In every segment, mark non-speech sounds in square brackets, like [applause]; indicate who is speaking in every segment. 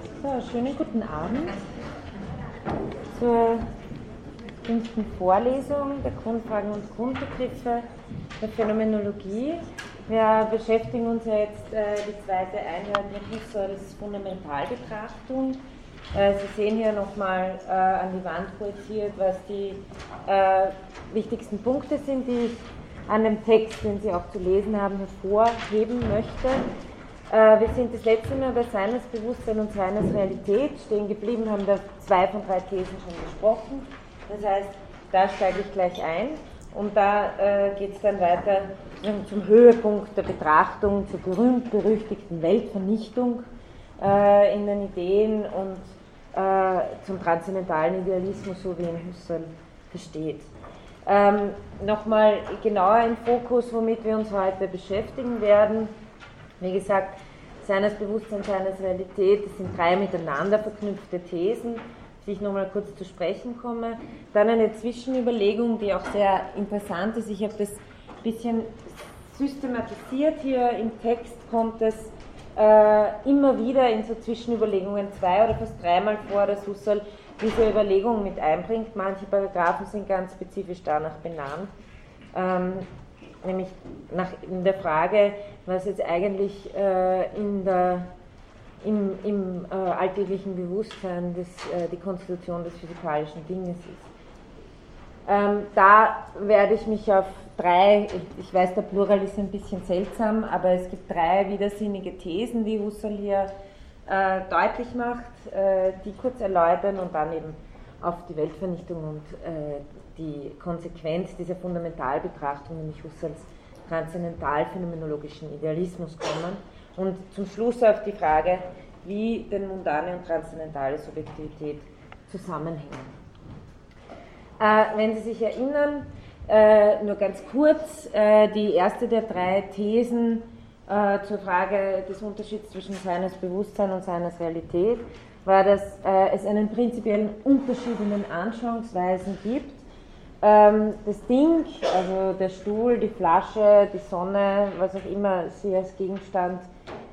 Speaker 1: So, schönen guten Abend zur fünften Vorlesung der Grundfragen und Grundbegriffe der Phänomenologie. Wir beschäftigen uns ja jetzt äh, die zweite Einheit mit Husserls Fundamentalbetrachtung. Äh, Sie sehen hier nochmal äh, an die Wand projiziert, was die äh, wichtigsten Punkte sind, die ich an dem Text, den Sie auch zu lesen haben, hervorheben möchte. Äh, wir sind das letzte Mal bei Seines Bewusstsein und Seines Realität stehen geblieben, haben da zwei von drei Thesen schon gesprochen. Das heißt, da steige ich gleich ein und da äh, geht es dann weiter zum Höhepunkt der Betrachtung, zur berühmt-berüchtigten Weltvernichtung äh, in den Ideen und zum transzendentalen Idealismus, so wie ihn Husserl versteht. Ähm, Nochmal genauer im Fokus, womit wir uns heute beschäftigen werden wie gesagt, seines Bewusstseins, seines Realität, das sind drei miteinander verknüpfte Thesen, die ich nochmal kurz zu sprechen komme. Dann eine Zwischenüberlegung, die auch sehr interessant ist. Ich habe das ein bisschen systematisiert hier im Text, kommt es äh, immer wieder in so Zwischenüberlegungen zwei oder fast dreimal vor, dass Husserl diese Überlegung mit einbringt. Manche Paragraphen sind ganz spezifisch danach benannt. Ähm, nämlich nach, in der Frage, was jetzt eigentlich äh, in der, im, im äh, alltäglichen Bewusstsein des, äh, die Konstitution des physikalischen Dinges ist. Ähm, da werde ich mich auf drei, ich, weiß, der Plural ist ein bisschen seltsam, aber es gibt drei widersinnige Thesen, die Husserl hier äh, deutlich macht, äh, die kurz erläutern und dann eben auf die Weltvernichtung und äh, die Konsequenz dieser Fundamentalbetrachtung, nämlich Husserls transzendental-phänomenologischen Idealismus kommen und zum Schluss auf die Frage, wie denn mundane und transzendentale Subjektivität zusammenhängen. Äh, wenn Sie sich erinnern, äh, nur ganz kurz, äh, die erste der drei Thesen äh, zur Frage des Unterschieds zwischen seines Bewusstsein und seines Realität war, dass äh, es einen prinzipiellen Unterschied in den Anschauungsweisen gibt ähm, das Ding, also der Stuhl, die Flasche, die Sonne, was auch immer Sie als Gegenstand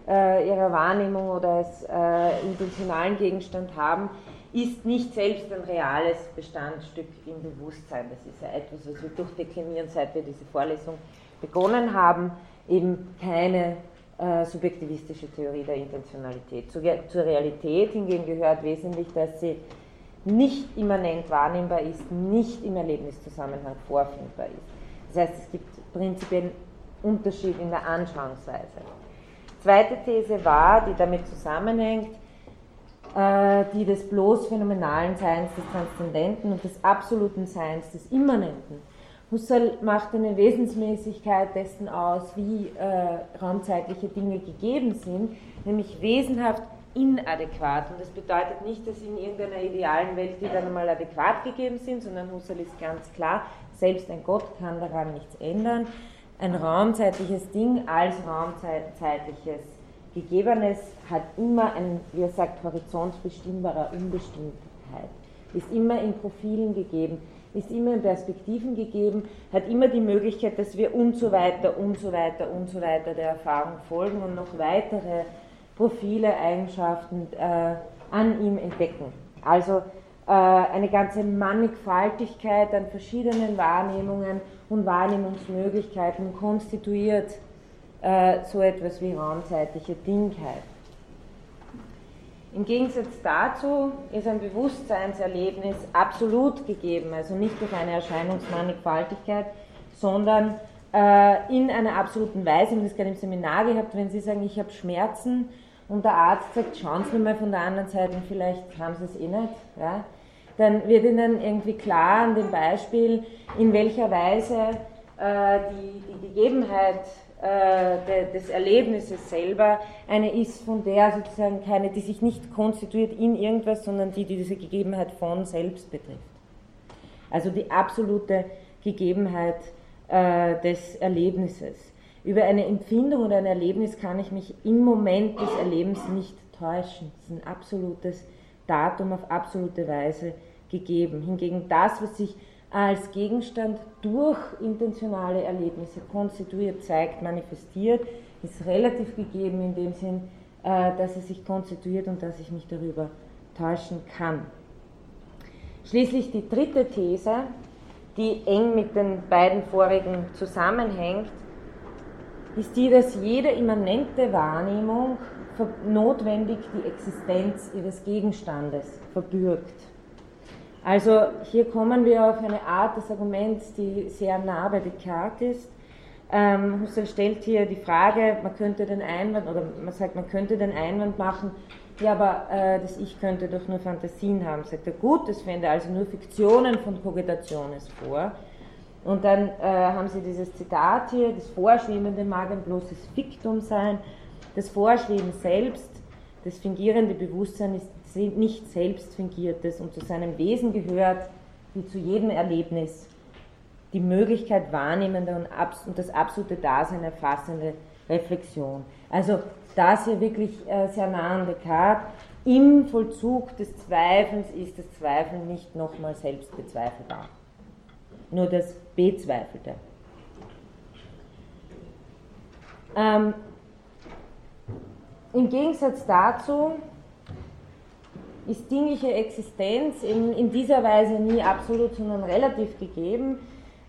Speaker 1: äh, Ihrer Wahrnehmung oder als äh, intentionalen Gegenstand haben, ist nicht selbst ein reales Bestandstück im Bewusstsein. Das ist ja etwas, was wir durchdeklinieren, seit wir diese Vorlesung begonnen haben, eben keine äh, subjektivistische Theorie der Intentionalität. Zur, zur Realität hingegen gehört wesentlich, dass sie nicht immanent wahrnehmbar ist, nicht im Erlebniszusammenhang vorfindbar ist. Das heißt, es gibt prinzipiell einen Unterschied in der Anschauungsweise. Zweite These war, die damit zusammenhängt, äh, die des bloß phänomenalen Seins des Transzendenten und des absoluten Seins des Immanenten. Husserl macht eine Wesensmäßigkeit dessen aus, wie äh, raumzeitliche Dinge gegeben sind, nämlich wesenhaft inadäquat. Und das bedeutet nicht, dass in irgendeiner idealen Welt die dann einmal adäquat gegeben sind, sondern Husserl ist ganz klar, selbst ein Gott kann daran nichts ändern. Ein raumzeitliches Ding als raumzeitliches Gegebenes hat immer ein, wie er sagt, horizontbestimmbarer Unbestimmtheit, ist immer in Profilen gegeben, ist immer in Perspektiven gegeben, hat immer die Möglichkeit, dass wir und so weiter und so weiter und so weiter der Erfahrung folgen und noch weitere Profile, Eigenschaften äh, an ihm entdecken. Also äh, eine ganze Mannigfaltigkeit an verschiedenen Wahrnehmungen und Wahrnehmungsmöglichkeiten konstituiert äh, so etwas wie raumzeitliche Dingheit. Im Gegensatz dazu ist ein Bewusstseinserlebnis absolut gegeben, also nicht durch eine Erscheinungsmannigfaltigkeit, sondern äh, in einer absoluten Weise. Ich habe das gerade im Seminar gehabt, wenn Sie sagen, ich habe Schmerzen, und der Arzt sagt, schauen Sie mal von der anderen Seite, vielleicht haben Sie es eh nicht, ja, dann wird Ihnen irgendwie klar an dem Beispiel, in welcher Weise äh, die, die Gegebenheit äh, de, des Erlebnisses selber eine ist, von der sozusagen keine, die sich nicht konstituiert in irgendwas, sondern die, die diese Gegebenheit von selbst betrifft. Also die absolute Gegebenheit äh, des Erlebnisses über eine Empfindung oder ein Erlebnis kann ich mich im Moment des Erlebens nicht täuschen. Das ist ein absolutes Datum auf absolute Weise gegeben. Hingegen das, was sich als Gegenstand durch intentionale Erlebnisse konstituiert, zeigt, manifestiert, ist relativ gegeben in dem Sinn, äh, dass er sich konstituiert und dass ich mich darüber täuschen kann. Schließlich die dritte These, die eng mit den beiden vorigen zusammenhängt, ist die, dass jede immanente Wahrnehmung notwendig die Existenz ihres Gegenstandes verbürgt. Also hier kommen wir auf eine Art des Arguments, die sehr nah bei Descartes ist. Ähm, Husserl stellt hier die Frage, man könnte den Einwand, oder man sagt, man könnte den Einwand machen, ja, aber äh, das Ich könnte doch nur Fantasien haben. Sagt er, gut, das fände also nur Fiktionen von Cogitationes vor. Und dann äh, haben sie dieses Zitat hier, das Vorschwebende mag ein bloßes Fiktum sein, das Vorschweben selbst, das fingierende Bewusstsein ist nicht selbst fingiertes und zu seinem Wesen gehört, wie zu jedem Erlebnis, die Möglichkeit wahrnehmender und das absolute Dasein erfassende Reflexion. Also das hier wirklich äh, sehr nah an Descartes. Im Vollzug des Zweifels ist das Zweifeln nicht nochmal selbst bezweifelbar. Nur das Bezweifelte. Ähm, Im Gegensatz dazu ist dingliche Existenz in, in dieser Weise nie absolut, sondern relativ gegeben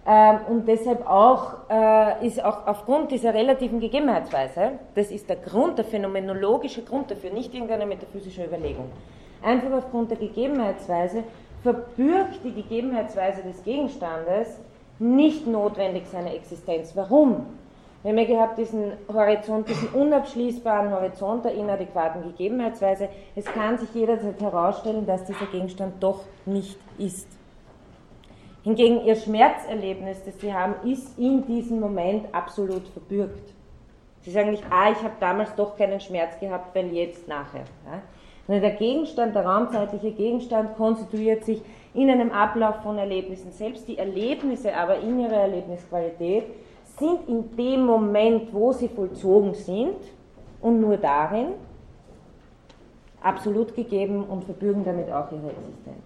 Speaker 1: ähm, und deshalb auch äh, ist auch aufgrund dieser relativen Gegebenheitsweise, das ist der Grund, der phänomenologische Grund dafür, nicht irgendeine metaphysische Überlegung, einfach aufgrund der Gegebenheitsweise verbürgt die Gegebenheitsweise des Gegenstandes nicht notwendig seine Existenz. Warum? Wir haben ja gehabt diesen Horizont, diesen unabschließbaren Horizont der inadäquaten Gegebenheitsweise. Es kann sich jederzeit herausstellen, dass dieser Gegenstand doch nicht ist. Hingegen ihr Schmerzerlebnis, das sie haben, ist in diesem Moment absolut verbürgt. Sie sagen nicht, ah, ich habe damals doch keinen Schmerz gehabt, weil jetzt nachher. Ja? der Gegenstand, der raumzeitliche Gegenstand konstituiert sich in einem Ablauf von Erlebnissen. Selbst die Erlebnisse aber in ihrer Erlebnisqualität sind in dem Moment, wo sie vollzogen sind und nur darin absolut gegeben und verbürgen damit auch ihre Existenz.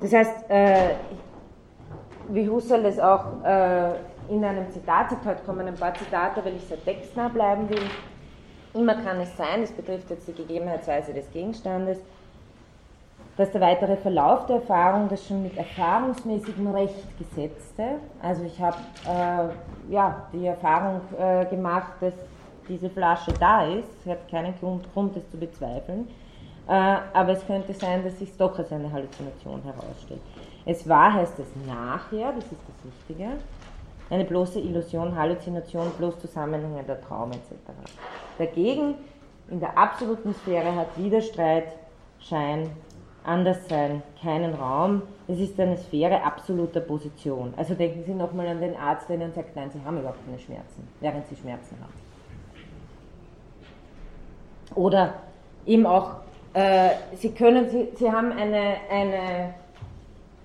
Speaker 1: Das heißt, äh, wie Husserl es auch äh, in einem Zitat sagt, heute kommen ein paar Zitate, weil ich sehr textnah bleiben will. Immer kann es sein, das betrifft jetzt die Gegebenheitsweise des Gegenstandes, dass der weitere Verlauf der Erfahrung das schon mit erfahrungsmäßigem Recht gesetzte, also ich habe äh, ja, die Erfahrung äh, gemacht, dass diese Flasche da ist, ich habe keinen Grund, Grund, das zu bezweifeln, äh, aber es könnte sein, dass sich doch als eine Halluzination herausstellt. Es war, heißt es nachher, das ist das Wichtige, eine bloße Illusion, Halluzination, bloß zusammenhängender Traum etc. Dagegen, in der absoluten Sphäre hat Widerstreit, Schein, Anderssein keinen Raum. Es ist eine Sphäre absoluter Position. Also denken Sie nochmal an den Arzt, der Ihnen sagt, nein, Sie haben überhaupt keine Schmerzen, während Sie Schmerzen haben. Oder eben auch äh, Sie können, Sie, Sie haben eine, eine,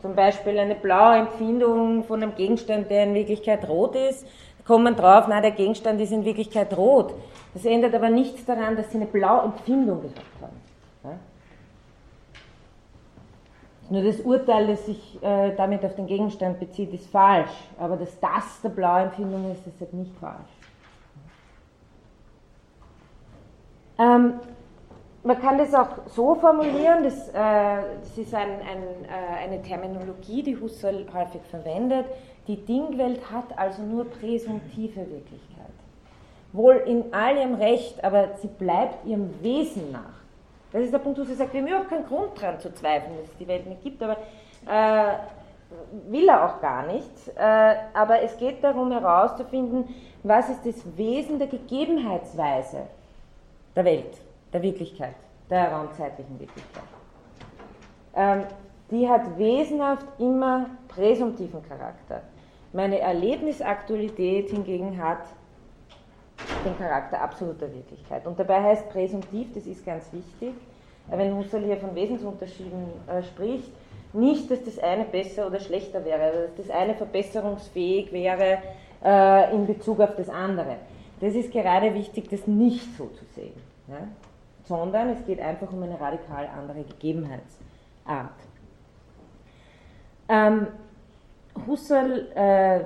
Speaker 1: zum Beispiel eine blaue Empfindung von einem Gegenstand, der in Wirklichkeit rot ist, kommen drauf, nein, der Gegenstand ist in Wirklichkeit rot. Das ändert aber nichts daran, dass Sie eine blaue Empfindung haben. Ja? Nur das Urteil, das sich äh, damit auf den Gegenstand bezieht, ist falsch. Aber dass das der blaue Empfindung ist, ist halt nicht falsch. Ähm, man kann das auch so formulieren, das, äh, das ist ein, ein, äh, eine Terminologie, die Husserl häufig verwendet. Die Dingwelt hat also nur präsumtive Wirklichkeit. Wohl in all ihrem Recht, aber sie bleibt ihrem Wesen nach. Das ist der Punkt, wo sie sagt, wir haben überhaupt keinen Grund daran zu zweifeln, dass es die Welt nicht gibt, aber äh, will er auch gar nicht. Äh, aber es geht darum herauszufinden, was ist das Wesen der Gegebenheitsweise der Welt der Wirklichkeit, der raumzeitlichen Wirklichkeit. Ähm, die hat wesenhaft immer präsumtiven Charakter. Meine Erlebnisaktualität hingegen hat den Charakter absoluter Wirklichkeit. Und dabei heißt präsumtiv, das ist ganz wichtig, wenn Husserl hier von Wesensunterschieden äh, spricht, nicht, dass das eine besser oder schlechter wäre, dass das eine verbesserungsfähig wäre äh, in Bezug auf das andere. Das ist gerade wichtig, das nicht so zu sehen. Ja? sondern es geht einfach um eine radikal andere Gegebenheitsart. Ähm, Husserl äh,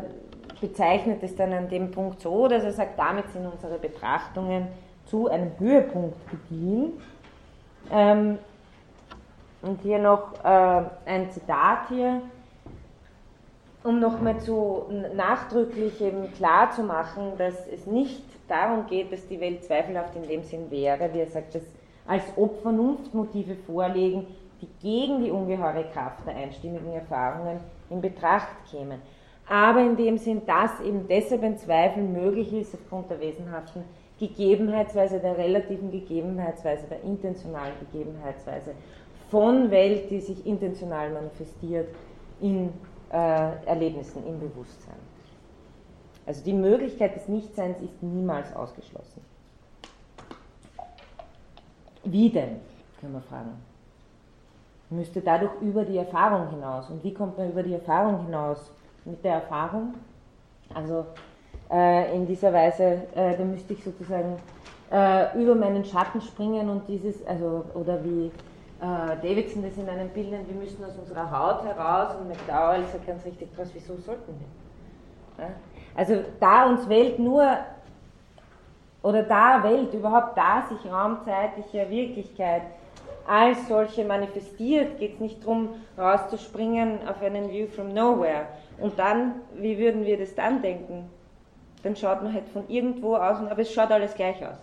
Speaker 1: bezeichnet es dann an dem Punkt so, dass er sagt, damit sind unsere Betrachtungen zu einem Höhepunkt gediehen. Ähm, und hier noch äh, ein Zitat hier, um nochmal zu nachdrücklich eben klar zu machen, dass es nicht darum geht, dass die Welt zweifelhaft in dem Sinn wäre, wie er sagt, dass als ob Vernunftmotive vorlegen, die gegen die ungeheure Kraft der einstimmigen Erfahrungen in Betracht kämen. Aber in dem Sinn, dass eben deshalb ein Zweifel möglich ist aufgrund der wesenhaften Gegebenheitsweise, der relativen Gegebenheitsweise, der intentionalen Gegebenheitsweise von Welt, die sich intentional manifestiert in äh, Erlebnissen, im Bewusstsein. Also die Möglichkeit des Nichtseins ist niemals ausgeschlossen. Wie denn, können wir fragen. Müsste dadurch über die Erfahrung hinaus. Und wie kommt man über die Erfahrung hinaus? Mit der Erfahrung? Also äh, in dieser Weise, äh, da müsste ich sozusagen äh, über meinen Schatten springen und dieses, also, oder wie äh, Davidson das in einem Bild wir müssen aus unserer Haut heraus und McDowell sagt ganz richtig krass, wieso sollten wir? Ja? Also da uns Welt nur, oder da Welt überhaupt da sich raumzeitliche Wirklichkeit als solche manifestiert, geht es nicht darum, rauszuspringen auf einen View from Nowhere. Und dann, wie würden wir das dann denken? Dann schaut man halt von irgendwo aus, aber es schaut alles gleich aus.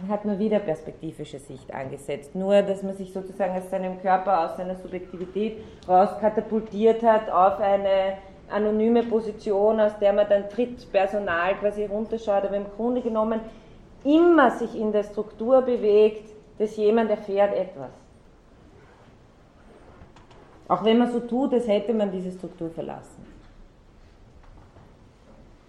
Speaker 1: Man hat nur wieder perspektivische Sicht angesetzt. Nur, dass man sich sozusagen aus seinem Körper, aus seiner Subjektivität rauskatapultiert hat auf eine anonyme Position, aus der man dann Trittpersonal quasi runterschaut, aber im Grunde genommen immer sich in der Struktur bewegt, dass jemand erfährt etwas. Auch wenn man so tut, als hätte man diese Struktur verlassen.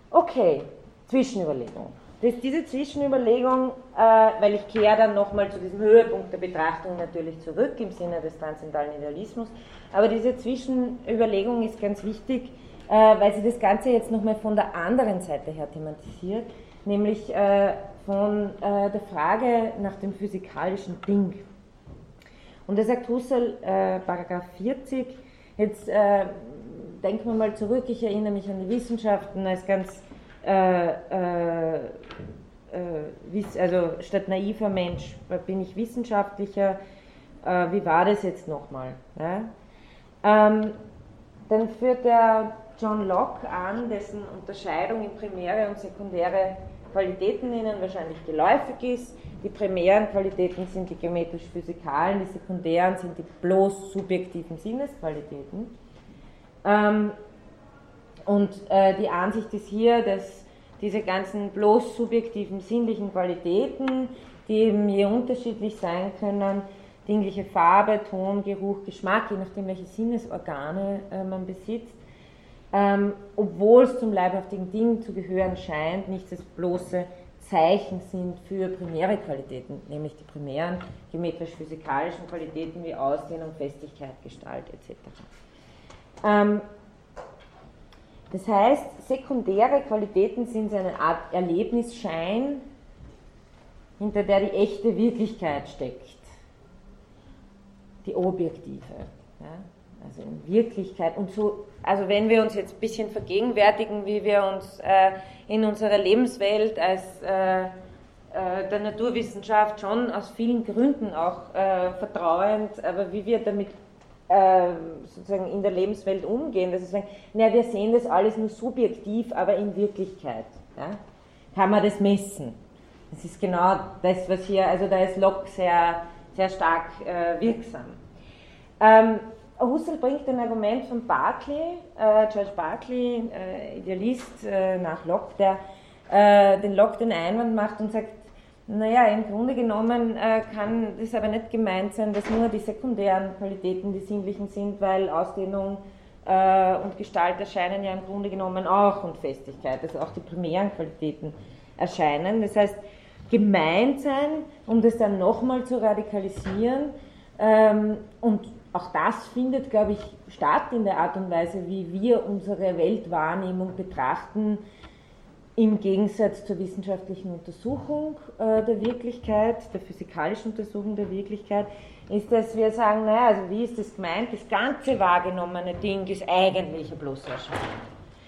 Speaker 1: Okay, Zwischenüberlegung. Das, diese Zwischenüberlegung, äh, weil ich kehre dann nochmal zu diesem Höhepunkt der Betrachtung natürlich zurück im Sinne des transzendentalen Idealismus, aber diese Zwischenüberlegung ist ganz wichtig, äh, weil sie das Ganze jetzt nochmal von der anderen Seite her thematisiert, nämlich äh, von äh, der Frage nach dem physikalischen Ding. Und da sagt Husserl, äh, Paragraph 40, jetzt äh, denken wir mal zurück, ich erinnere mich an die Wissenschaften als ganz, äh, äh, äh also statt naiver Mensch bin ich wissenschaftlicher, äh, wie war das jetzt nochmal? Ja? Ähm, dann führt der John Locke an, dessen Unterscheidung in primäre und sekundäre Qualitäten ihnen wahrscheinlich geläufig ist. Die primären Qualitäten sind die geometrisch-physikalen, die sekundären sind die bloß subjektiven Sinnesqualitäten. Ähm, und äh, die Ansicht ist hier, dass diese ganzen bloß subjektiven sinnlichen Qualitäten, die eben je unterschiedlich sein können, dingliche Farbe, Ton, Geruch, Geschmack, je nachdem welche Sinnesorgane äh, man besitzt, ähm, obwohl es zum leibhaftigen Ding zu gehören scheint, nicht das bloße Zeichen sind für primäre Qualitäten, nämlich die primären geometrisch-physikalischen Qualitäten wie Ausdehnung, Festigkeit, Gestalt etc. Ähm, das heißt, sekundäre Qualitäten sind eine Art Erlebnisschein, hinter der die echte Wirklichkeit steckt, die objektive. Ja? Also in Wirklichkeit. Und so, also wenn wir uns jetzt ein bisschen vergegenwärtigen, wie wir uns äh, in unserer Lebenswelt als äh, äh, der Naturwissenschaft schon aus vielen Gründen auch äh, vertrauend, aber wie wir damit äh, sozusagen in der Lebenswelt umgehen, dass wir sagen, naja, wir sehen das alles nur subjektiv, aber in Wirklichkeit ja, kann man das messen. Das ist genau das, was hier, also da ist Locke sehr, sehr stark äh, wirksam. Ähm, Husserl bringt ein Argument von Berkeley, äh, George Berkeley, äh, Idealist äh, nach Locke, der äh, den Locke den Einwand macht und sagt, naja, im Grunde genommen äh, kann das aber nicht gemeint sein, dass nur die sekundären Qualitäten die sinnlichen sind, weil Ausdehnung äh, und Gestalt erscheinen ja im Grunde genommen auch und Festigkeit, also auch die primären Qualitäten erscheinen. Das heißt, gemeint sein, um das dann nochmal zu radikalisieren ähm, und auch das findet, glaube ich, statt in der Art und Weise, wie wir unsere Weltwahrnehmung betrachten, im Gegensatz zur wissenschaftlichen Untersuchung äh, der Wirklichkeit, der physikalischen Untersuchung der Wirklichkeit, ist, dass wir sagen, naja, also wie ist das gemeint? Das ganze wahrgenommene Ding ist eigentlich ein bloßer Erscheinung.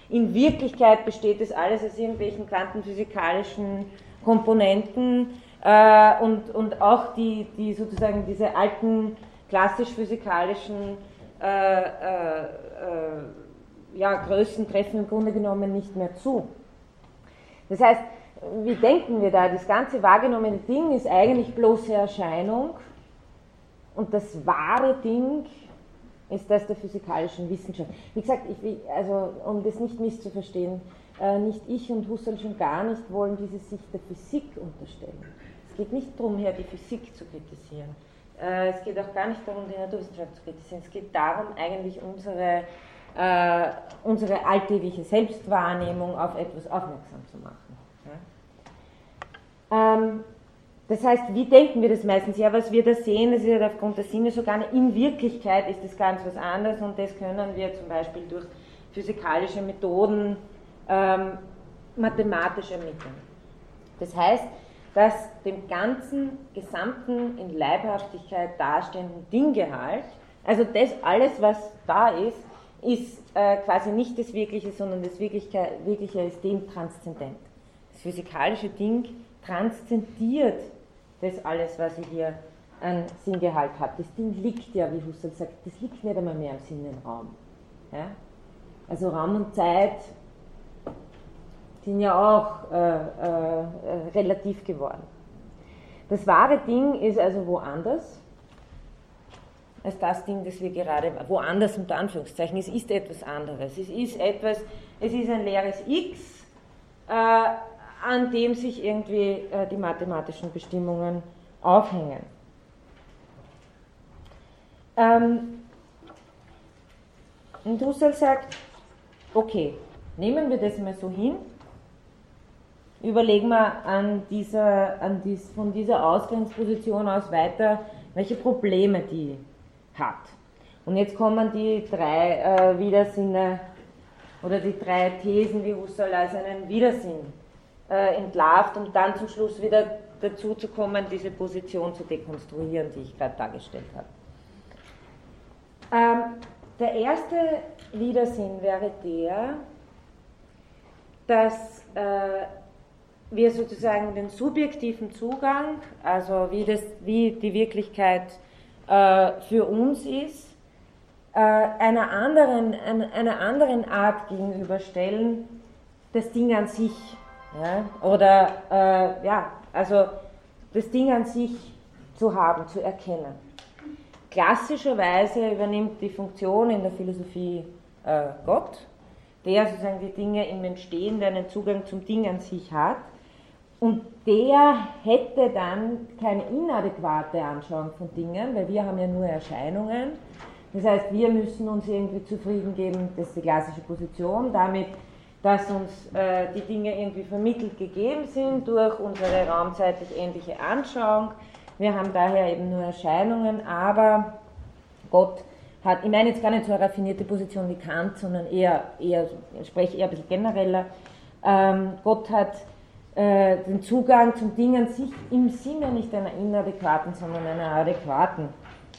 Speaker 1: In Wirklichkeit besteht das alles aus irgendwelchen quantenphysikalischen Komponenten äh, und, und auch die, die sozusagen diese alten klassisch-physikalischen äh, äh, ja, Größen treffen im Grunde genommen nicht mehr zu. Das heißt, wie denken wir da? Das ganze wahrgenommene Ding ist eigentlich bloße Erscheinung und das wahre Ding ist das der physikalischen Wissenschaft. Wie gesagt, ich, also, um das nicht misszuverstehen, äh, nicht ich und Husserl schon gar nicht wollen diese Sicht der Physik unterstellen. Es geht nicht darum, hier die Physik zu kritisieren. Äh, es geht auch gar nicht darum, die Naturwissenschaft zu kritisieren. Es geht darum, eigentlich unsere, äh, unsere alltägliche Selbstwahrnehmung auf etwas aufmerksam zu machen. Ja? Ähm, das heißt, wie denken wir das meistens? Ja, was wir da sehen, das ist ja aufgrund der Sinnesorgane. In Wirklichkeit ist das ganz was anderes und das können wir zum Beispiel durch physikalische Methoden ähm, mathematisch ermitteln. Das heißt, dass dem ganzen gesamten in Leibhaftigkeit dastehenden Dinggehalt, also das alles, was da ist, ist äh, quasi nicht das Wirkliche, sondern das Wirkliche, Wirkliche ist dem transzendent. Das physikalische Ding transzendiert das alles, was ich hier an Sinngehalt habe. Das Ding liegt ja, wie Husserl sagt, das liegt nicht einmal mehr im Sinnenraum. Ja? Also Raum und Zeit sind ja auch äh, äh, relativ geworden. Das wahre Ding ist also woanders als das Ding, das wir gerade, woanders unter Anführungszeichen, es ist etwas anderes. Es ist etwas, es ist ein leeres X, äh, an dem sich irgendwie äh, die mathematischen Bestimmungen aufhängen. Ähm, und Husserl sagt, okay, nehmen wir das mal so hin, überlegen wir an dieser, an dies, von dieser Ausgangsposition aus weiter, welche Probleme die hat. Und jetzt kommen die drei äh, Widersinne oder die drei Thesen, wie Husserl als einen Widersinn äh, entlarvt, um dann zum Schluss wieder dazu zu kommen, diese Position zu dekonstruieren, die ich gerade dargestellt habe. Ähm, der erste Widersinn wäre der, dass äh, wir sozusagen den subjektiven Zugang, also wie, das, wie die Wirklichkeit äh, für uns ist, äh, einer, anderen, einer, anderen Art gegenüberstellen, das Ding an sich. Ja? Oder, äh, ja, also das Ding an sich zu haben, zu erkennen. Klassischerweise übernimmt die Funktion in der Philosophie äh, Gott, der sozusagen die Dinge im Entstehen, der einen Zugang zum Ding an sich hat. Und der hätte dann keine inadäquate Anschauung von Dingen, weil wir haben ja nur Erscheinungen. Das heißt, wir müssen uns irgendwie zufrieden geben, das ist die klassische Position, damit, dass uns äh, die Dinge irgendwie vermittelt gegeben sind durch unsere raumzeitlich ähnliche Anschauung. Wir haben daher eben nur Erscheinungen, aber Gott hat, ich meine jetzt gar nicht so eine raffinierte Position wie Kant, sondern eher, eher ich spreche eher ein bisschen genereller. Ähm, Gott hat äh, den Zugang zum Ding an sich im Sinne nicht einer inadäquaten, sondern einer adäquaten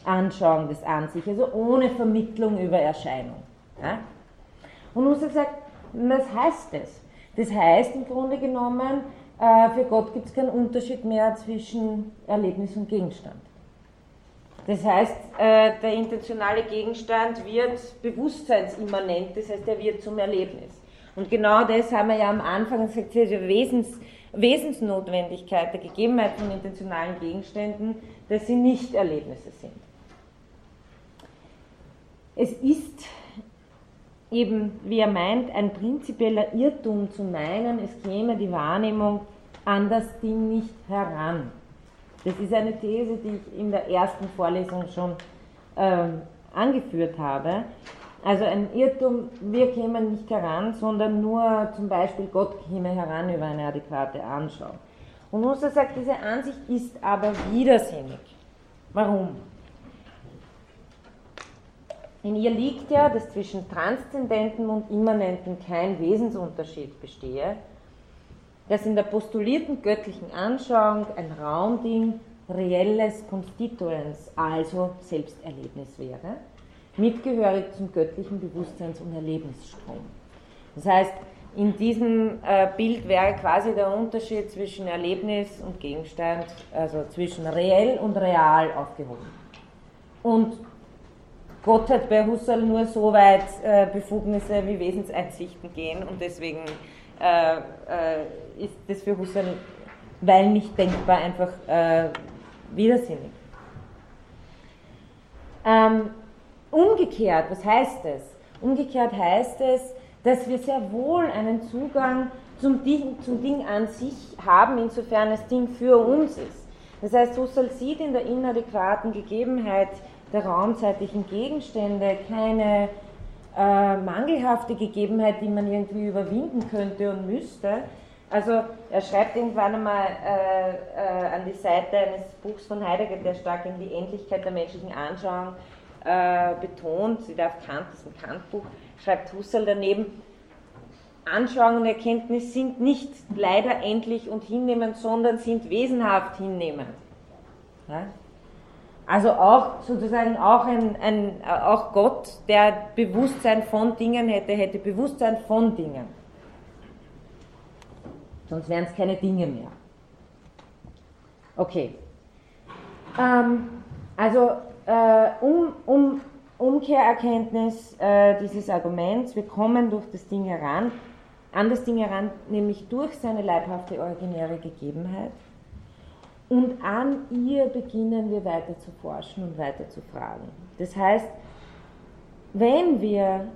Speaker 1: Anschauung des An sich, also ohne Vermittlung über Erscheinung. Ja? Und Husserl sagt, was heißt das? Das heißt im Grunde genommen, äh, für Gott gibt es keinen Unterschied mehr zwischen Erlebnis und Gegenstand. Das heißt, äh, der intentionale Gegenstand wird bewusstseinsimmanent, das heißt, er wird zum Erlebnis. Und genau das haben wir ja am Anfang gesagt, diese Wesens, Wesensnotwendigkeit der Gegebenheit von intentionalen Gegenständen, dass sie nicht Erlebnisse sind. Es ist eben, wie er meint, ein prinzipieller Irrtum zu meinen, es käme die Wahrnehmung an das Ding nicht heran. Das ist eine These, die ich in der ersten Vorlesung schon ähm, angeführt habe. Also ein Irrtum, wir kämen nicht heran, sondern nur zum Beispiel Gott käme heran über eine adäquate Anschauung. Und Husserl sagt, diese Ansicht ist aber widersinnig. Warum? In ihr liegt ja, dass zwischen Transzendentem und Immanenten kein Wesensunterschied bestehe, dass in der postulierten göttlichen Anschauung ein Raumding reelles Constituens, also Selbsterlebnis wäre mitgehörig zum göttlichen Bewusstseins- und Erlebnisstrom. Das heißt, in diesem äh, Bild wäre quasi der Unterschied zwischen Erlebnis und Gegenstand, also zwischen reell und real aufgehoben. Und Gott hat bei Husserl nur so weit äh, Befugnisse wie Wesenseinsichten gehen und deswegen äh, ist das für Husserl, weil nicht denkbar, einfach widersinnig. Ähm, umgekehrt, was heißt das? Umgekehrt heißt es, dass wir sehr wohl einen Zugang zum Ding, zum Ding an sich haben, insofern das Ding für uns ist. Das heißt, Husserl sieht in der inadäquaten Gegebenheit der raumzeitlichen Gegenstände keine äh, mangelhafte Gegebenheit, die man irgendwie überwinden könnte und müsste. Also er schreibt irgendwann einmal äh, äh, an die Seite eines Buchs von Heidegger, der stark in die Endlichkeit der menschlichen Anschauung äh, betont, sie darf Kant, das ist ein Kant-Buch, schreibt Husserl daneben, Anschauung und Erkenntnis sind nicht leider endlich und hinnehmend, sondern sind wesenhaft hinnehmend. Ja? Also auch sozusagen auch, ein, ein, auch Gott, der Bewusstsein von Dingen hätte, hätte Bewusstsein von Dingen. Sonst wären es keine Dinge mehr. Okay. Ähm, also äh, um, um Umkehrerkenntnis äh, dieses Arguments, wir kommen durch das Ding heran, an das Ding heran, nämlich durch seine leibhafte originäre Gegebenheit. Und an ihr beginnen wir weiter zu forschen und weiter zu fragen. Das heißt, wenn wir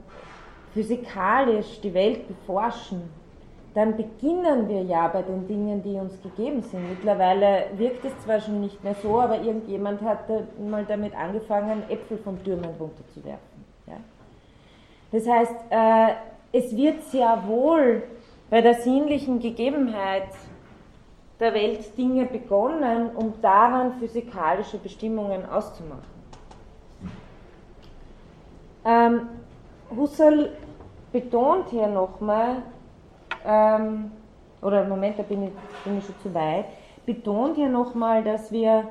Speaker 1: physikalisch die Welt beforschen, dann beginnen wir ja bei den Dingen, die uns gegeben sind. Mittlerweile wirkt es zwar schon nicht mehr so, aber irgendjemand hat mal damit angefangen, Äpfel von Türmen runterzuwerfen. Ja? Das heißt, äh, es wird sehr wohl bei der sinnlichen Gegebenheit der Welt Dinge begonnen, um daran physikalische Bestimmungen auszumachen. Ähm, Husserl betont hier nochmal, ähm, oder Moment, da bin ich, bin ich schon zu weit, betont hier nochmal, dass wir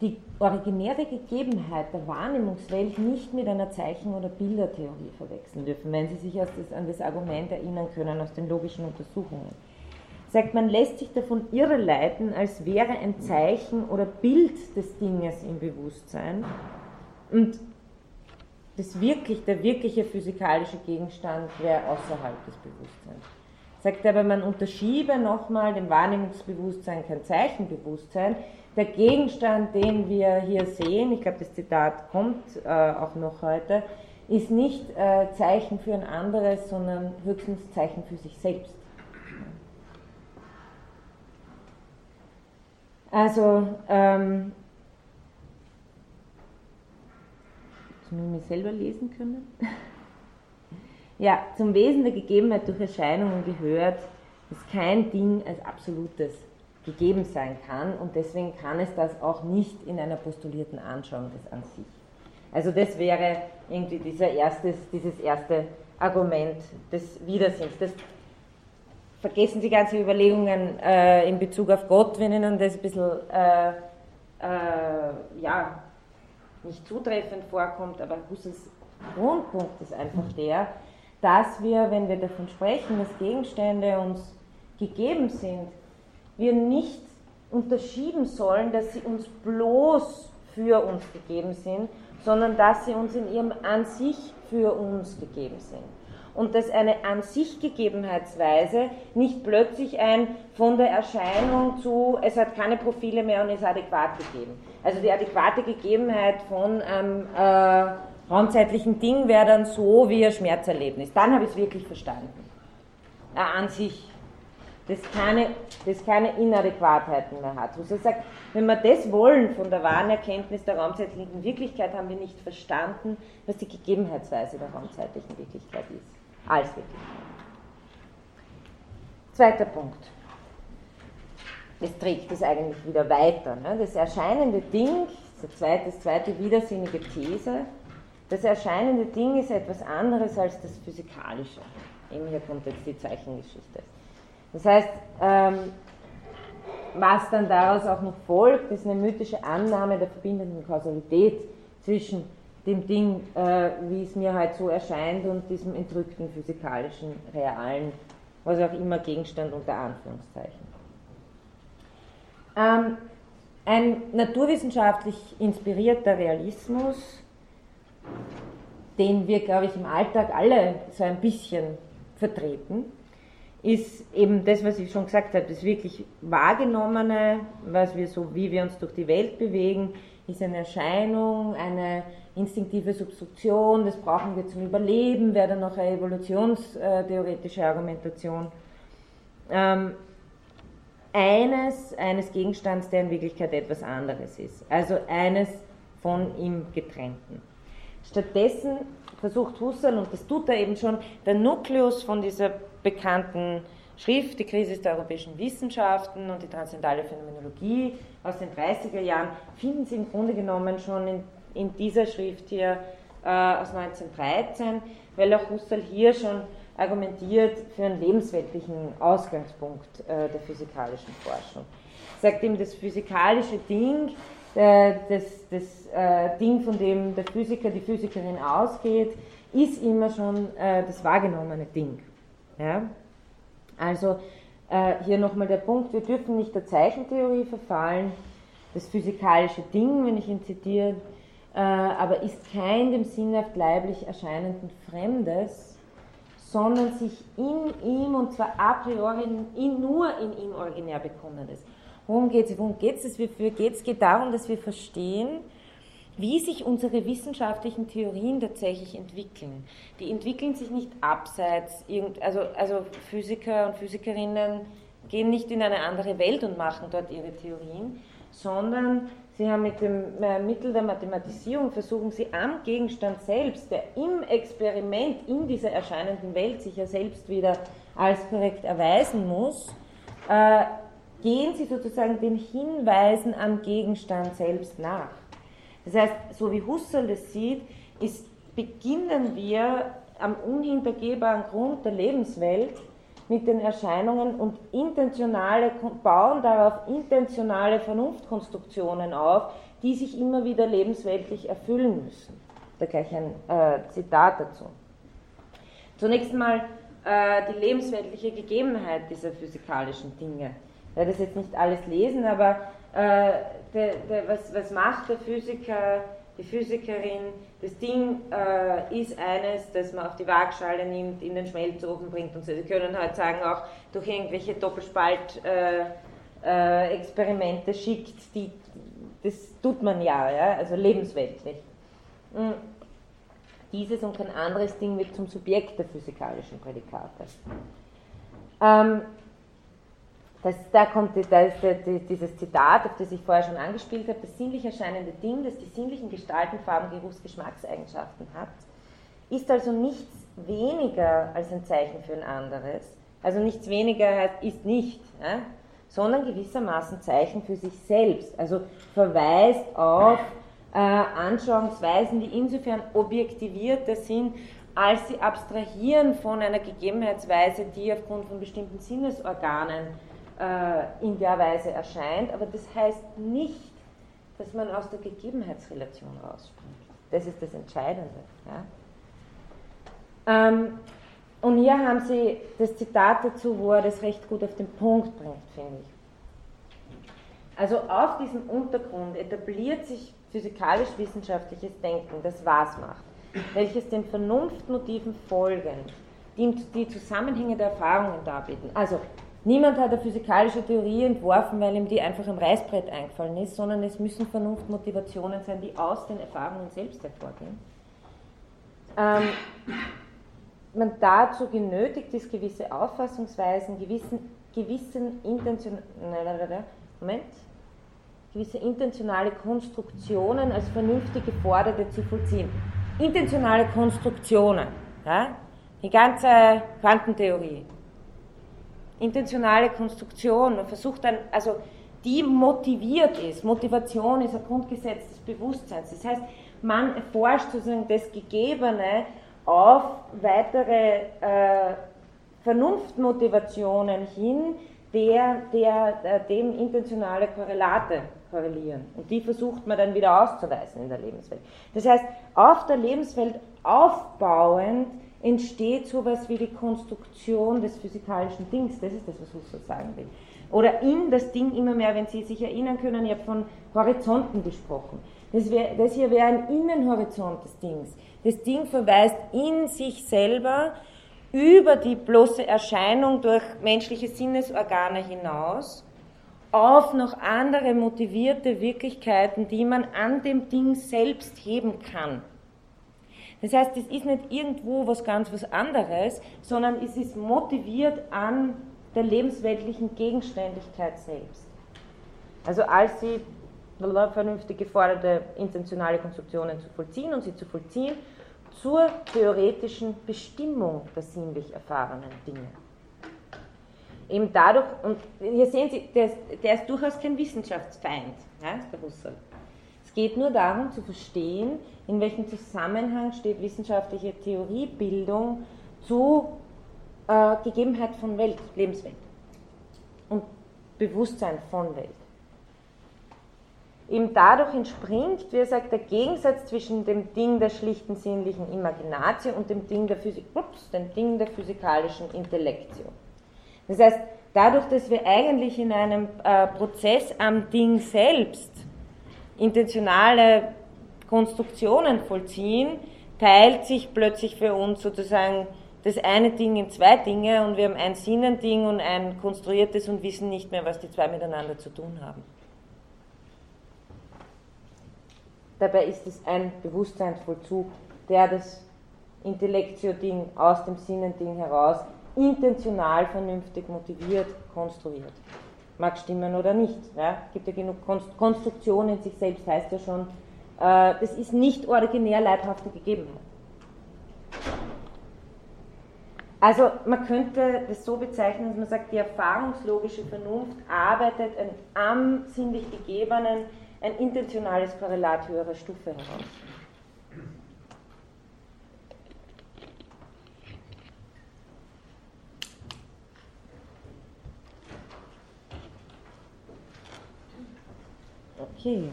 Speaker 1: die originäre Gegebenheit der Wahrnehmungswelt nicht mit einer Zeichen- oder Bildertheorie verwechseln dürfen, wenn Sie sich das, an das Argument erinnern können aus den logischen Untersuchungen. Sagt, man lässt sich davon irreleiten, als wäre ein Zeichen oder Bild des Dinges im Bewusstsein und das wirklich, der wirkliche physikalische Gegenstand wäre außerhalb des Bewusstseins. Sagt aber, man unterschiebe nochmal dem Wahrnehmungsbewusstsein kein Zeichenbewusstsein, der Gegenstand, den wir hier sehen, ich glaube, das Zitat kommt äh, auch noch heute, ist nicht äh, Zeichen für ein anderes, sondern höchstens Zeichen für sich selbst. Also, ähm, muss ich mich selber lesen können? [laughs] ja, zum Wesen der Gegebenheit durch Erscheinungen gehört, dass kein Ding als absolutes gegeben sein kann und deswegen kann es das auch nicht in einer postulierten Anschauung des an sich. Also das wäre irgendwie dieser erstes, dieses erste Argument des Widersinns. Das vergessen Sie ganze Überlegungen äh, in Bezug auf Gott, wenn Ihnen das ein bisschen äh, äh, ja, nicht zutreffend vorkommt, aber Husserls Grundpunkt ist einfach der, dass wir, wenn wir davon sprechen, dass Gegenstände uns gegeben sind, wir nicht unterschieben sollen, dass sie uns bloß für uns gegeben sind, sondern dass sie uns in ihrem An sich für uns gegeben sind. Und dass eine An sich Gegebenheitsweise nicht plötzlich ein von der Erscheinung zu, es hat keine Profile mehr und ist adäquat gegeben. Also die adäquate Gegebenheit von einem äh, raumzeitlichen Ding wäre dann so wie ein Schmerzerlebnis. Dann habe ich es wirklich verstanden. Äh, an sich das keine, das keine Inadäquatheiten mehr hat. Husserl sagt, wenn wir das wollen von der wahren Erkenntnis der raumzeitlichen Wirklichkeit, haben wir nicht verstanden, was die Gegebenheitsweise der raumzeitlichen Wirklichkeit ist. Als Wirklichkeit. Zweiter Punkt. Es trägt das eigentlich wieder weiter. Ne? Das erscheinende Ding, das zweite, das zweite widersinnige These, das erscheinende Ding ist etwas anderes als das Physikalische. Eben hier kommt jetzt die Zeichengeschichte. Das heißt, ähm, was dann daraus auch noch folgt, ist eine mythische Annahme der verbindenden Kausalität zwischen dem Ding, äh, wie es mir halt so erscheint, und diesem entrückten physikalischen, realen was auch immer Gegenstand unter Anführungszeichen. Ähm, ein naturwissenschaftlich inspirierter Realismus, den wir, glaube ich, im Alltag alle so ein bisschen vertreten, ist eben das, was ich schon gesagt habe, das wirklich Wahrgenommene, was wir so, wie wir uns durch die Welt bewegen, ist eine Erscheinung, eine instinktive Substruktion, das brauchen wir zum Überleben, wäre dann noch eine evolutionstheoretische Argumentation. Ähm, eines, eines Gegenstands, der in Wirklichkeit etwas anderes ist. Also eines von ihm getrennten. Stattdessen versucht Husserl, und das tut er eben schon, der Nukleus von dieser bekannten Schrift, die Krise der europäischen Wissenschaften und die transzendentale Phänomenologie aus den 30er Jahren, finden Sie im Grunde genommen schon in, in dieser Schrift hier äh, aus 1913, weil auch Husserl hier schon argumentiert für einen lebensweltlichen Ausgangspunkt äh, der physikalischen Forschung. Sagt ihm, das physikalische Ding, äh, das, das äh, Ding, von dem der Physiker, die Physikerin ausgeht, ist immer schon äh, das wahrgenommene Ding. Ja? Also äh, hier nochmal der Punkt, wir dürfen nicht der Zeichentheorie verfallen, das physikalische Ding, wenn ich ihn zitiere, aber ist kein dem sinnhaft leiblich erscheinenden Fremdes, sondern sich in ihm, und zwar a priori in, nur in ihm originär bekundetes. Worum geht es? Worum geht es? Es geht darum, dass wir verstehen, wie sich unsere wissenschaftlichen Theorien tatsächlich entwickeln. Die entwickeln sich nicht abseits, also, also Physiker und Physikerinnen gehen nicht in eine andere Welt und machen dort ihre Theorien, sondern Sie haben mit dem äh, Mittel der Mathematisierung versuchen Sie am Gegenstand selbst, der im Experiment in dieser erscheinenden Welt sich ja selbst wieder als korrekt erweisen muss, äh, gehen Sie sozusagen den Hinweisen am Gegenstand selbst nach. Das heißt, so wie Husserl das sieht, ist, beginnen wir am unhintergehbaren Grund der Lebenswelt mit den Erscheinungen und intentionale, bauen darauf intentionale Vernunftkonstruktionen auf, die sich immer wieder lebensweltlich erfüllen müssen. Da gleich ein äh, Zitat dazu. Zunächst mal äh, die lebensweltliche Gegebenheit dieser physikalischen Dinge. Werde das jetzt nicht alles lesen, aber äh, der, der, was, was macht der Physiker die Physikerin, das Ding äh, ist eines, das man auf die Waagschale nimmt, in den Schmelzofen bringt und so. Sie können halt sagen, auch durch irgendwelche Doppelspalt-Experimente äh, äh, schickt, die, das tut man ja, ja also lebensweltlich. Mhm. Dieses und kein anderes Ding wird zum Subjekt der physikalischen Prädikate. Ähm, das, da kommt da ist dieses Zitat, auf das ich vorher schon angespielt habe, das sinnlich erscheinende Ding, das die sinnlichen Gestalten, Farben, Geruchs, Geschmackseigenschaften hat, ist also nichts weniger als ein Zeichen für ein anderes. Also nichts weniger heißt, ist nicht, ja? sondern gewissermaßen Zeichen für sich selbst. Also verweist auf äh, Anschauungsweisen, die insofern objektivierter sind, als sie abstrahieren von einer Gegebenheitsweise, die aufgrund von bestimmten Sinnesorganen äh, in der Weise erscheint, aber das heißt nicht, dass man aus der Gegebenheitsrelation rausspringt. Das ist das Entscheidende. Ja? Ähm, und hier haben Sie das Zitat dazu, wo er das recht gut auf den Punkt bringt, finde ich. Also auf diesem Untergrund etabliert sich physikalisch-wissenschaftliches Denken, das was macht, welches den Vernunftmotiven folgen, die die Zusammenhänge der Erfahrungen darbieten. Also Niemand hat eine physikalische Theorie entworfen, weil ihm die einfach am Reißbrett eingefallen ist, sondern es müssen Vernunftmotivationen sein, die aus den Erfahrungen selbst hervorgehen. Ähm, man dazu genötigt ist, gewisse Auffassungsweisen, gewissen, gewissen intention Moment, gewisse intentionale Konstruktionen als vernünftig geforderte zu vollziehen. Intentionale Konstruktionen, ja? die ganze Quantentheorie, intentionale Konstruktion. Man versucht dann, also die motiviert ist. Motivation ist ein Grundgesetz des Bewusstseins. Das heißt, man erforscht sozusagen das Gegebene auf weitere äh, Vernunftmotivationen hin, der, der, der, dem intentionale Korrelate korrelieren. Und die versucht man dann wieder auszuweisen in der Lebenswelt. Das heißt, auf der Lebenswelt aufbauend entsteht sowas wie die Konstruktion des physikalischen Dings. Das ist das, was Husserl sagen will. Oder in das Ding immer mehr, wenn Sie sich erinnern können, ich habe von Horizonten gesprochen. Das, wär, das hier wäre ein Innenhorizont des Dings. Das Ding verweist in sich selber über die bloße Erscheinung durch menschliche Sinnesorgane hinaus auf noch andere motivierte Wirklichkeiten, die man an dem Ding selbst heben kann. Das heißt, es ist nicht irgendwo was ganz was anderes, sondern es ist motiviert an der lebensweltlichen Gegenständigkeit selbst. Also als sie vernünftig geforderte intentionale Konstruktionen zu vollziehen und sie zu vollziehen zur theoretischen Bestimmung der sinnlich erfahrenen Dinge. Eben dadurch, und hier sehen Sie, der ist, der ist durchaus kein Wissenschaftsfeind, ja, der Husserl. Geht nur darum zu verstehen, in welchem Zusammenhang steht wissenschaftliche Theoriebildung zu äh, Gegebenheit von Welt, Lebenswelt und Bewusstsein von Welt. Eben dadurch entspringt, wie er sagt, der Gegensatz zwischen dem Ding der schlichten sinnlichen Imaginatio und dem Ding der, Physik, ups, dem Ding der physikalischen Intellektio. Das heißt, dadurch, dass wir eigentlich in einem äh, Prozess am Ding selbst intentionale Konstruktionen vollziehen, teilt sich plötzlich für uns sozusagen das eine Ding in zwei Dinge und wir haben ein Sinnending und ein konstruiertes und wissen nicht mehr, was die zwei miteinander zu tun haben. Dabei ist es ein Bewusstseinsvollzug, der das Intellektio-Ding aus dem Sinnending heraus intentional vernünftig motiviert konstruiert. Mag stimmen oder nicht. Ja? Gibt ja genug Konstruktionen sich selbst, heißt ja schon, äh, das ist nicht originär leibhafte Gegebenheit. Also man könnte das so bezeichnen, dass man sagt, die erfahrungslogische Vernunft arbeitet ein am sinnlich Gegebenen ein intentionales Korrelat höherer Stufe heraus. Okay.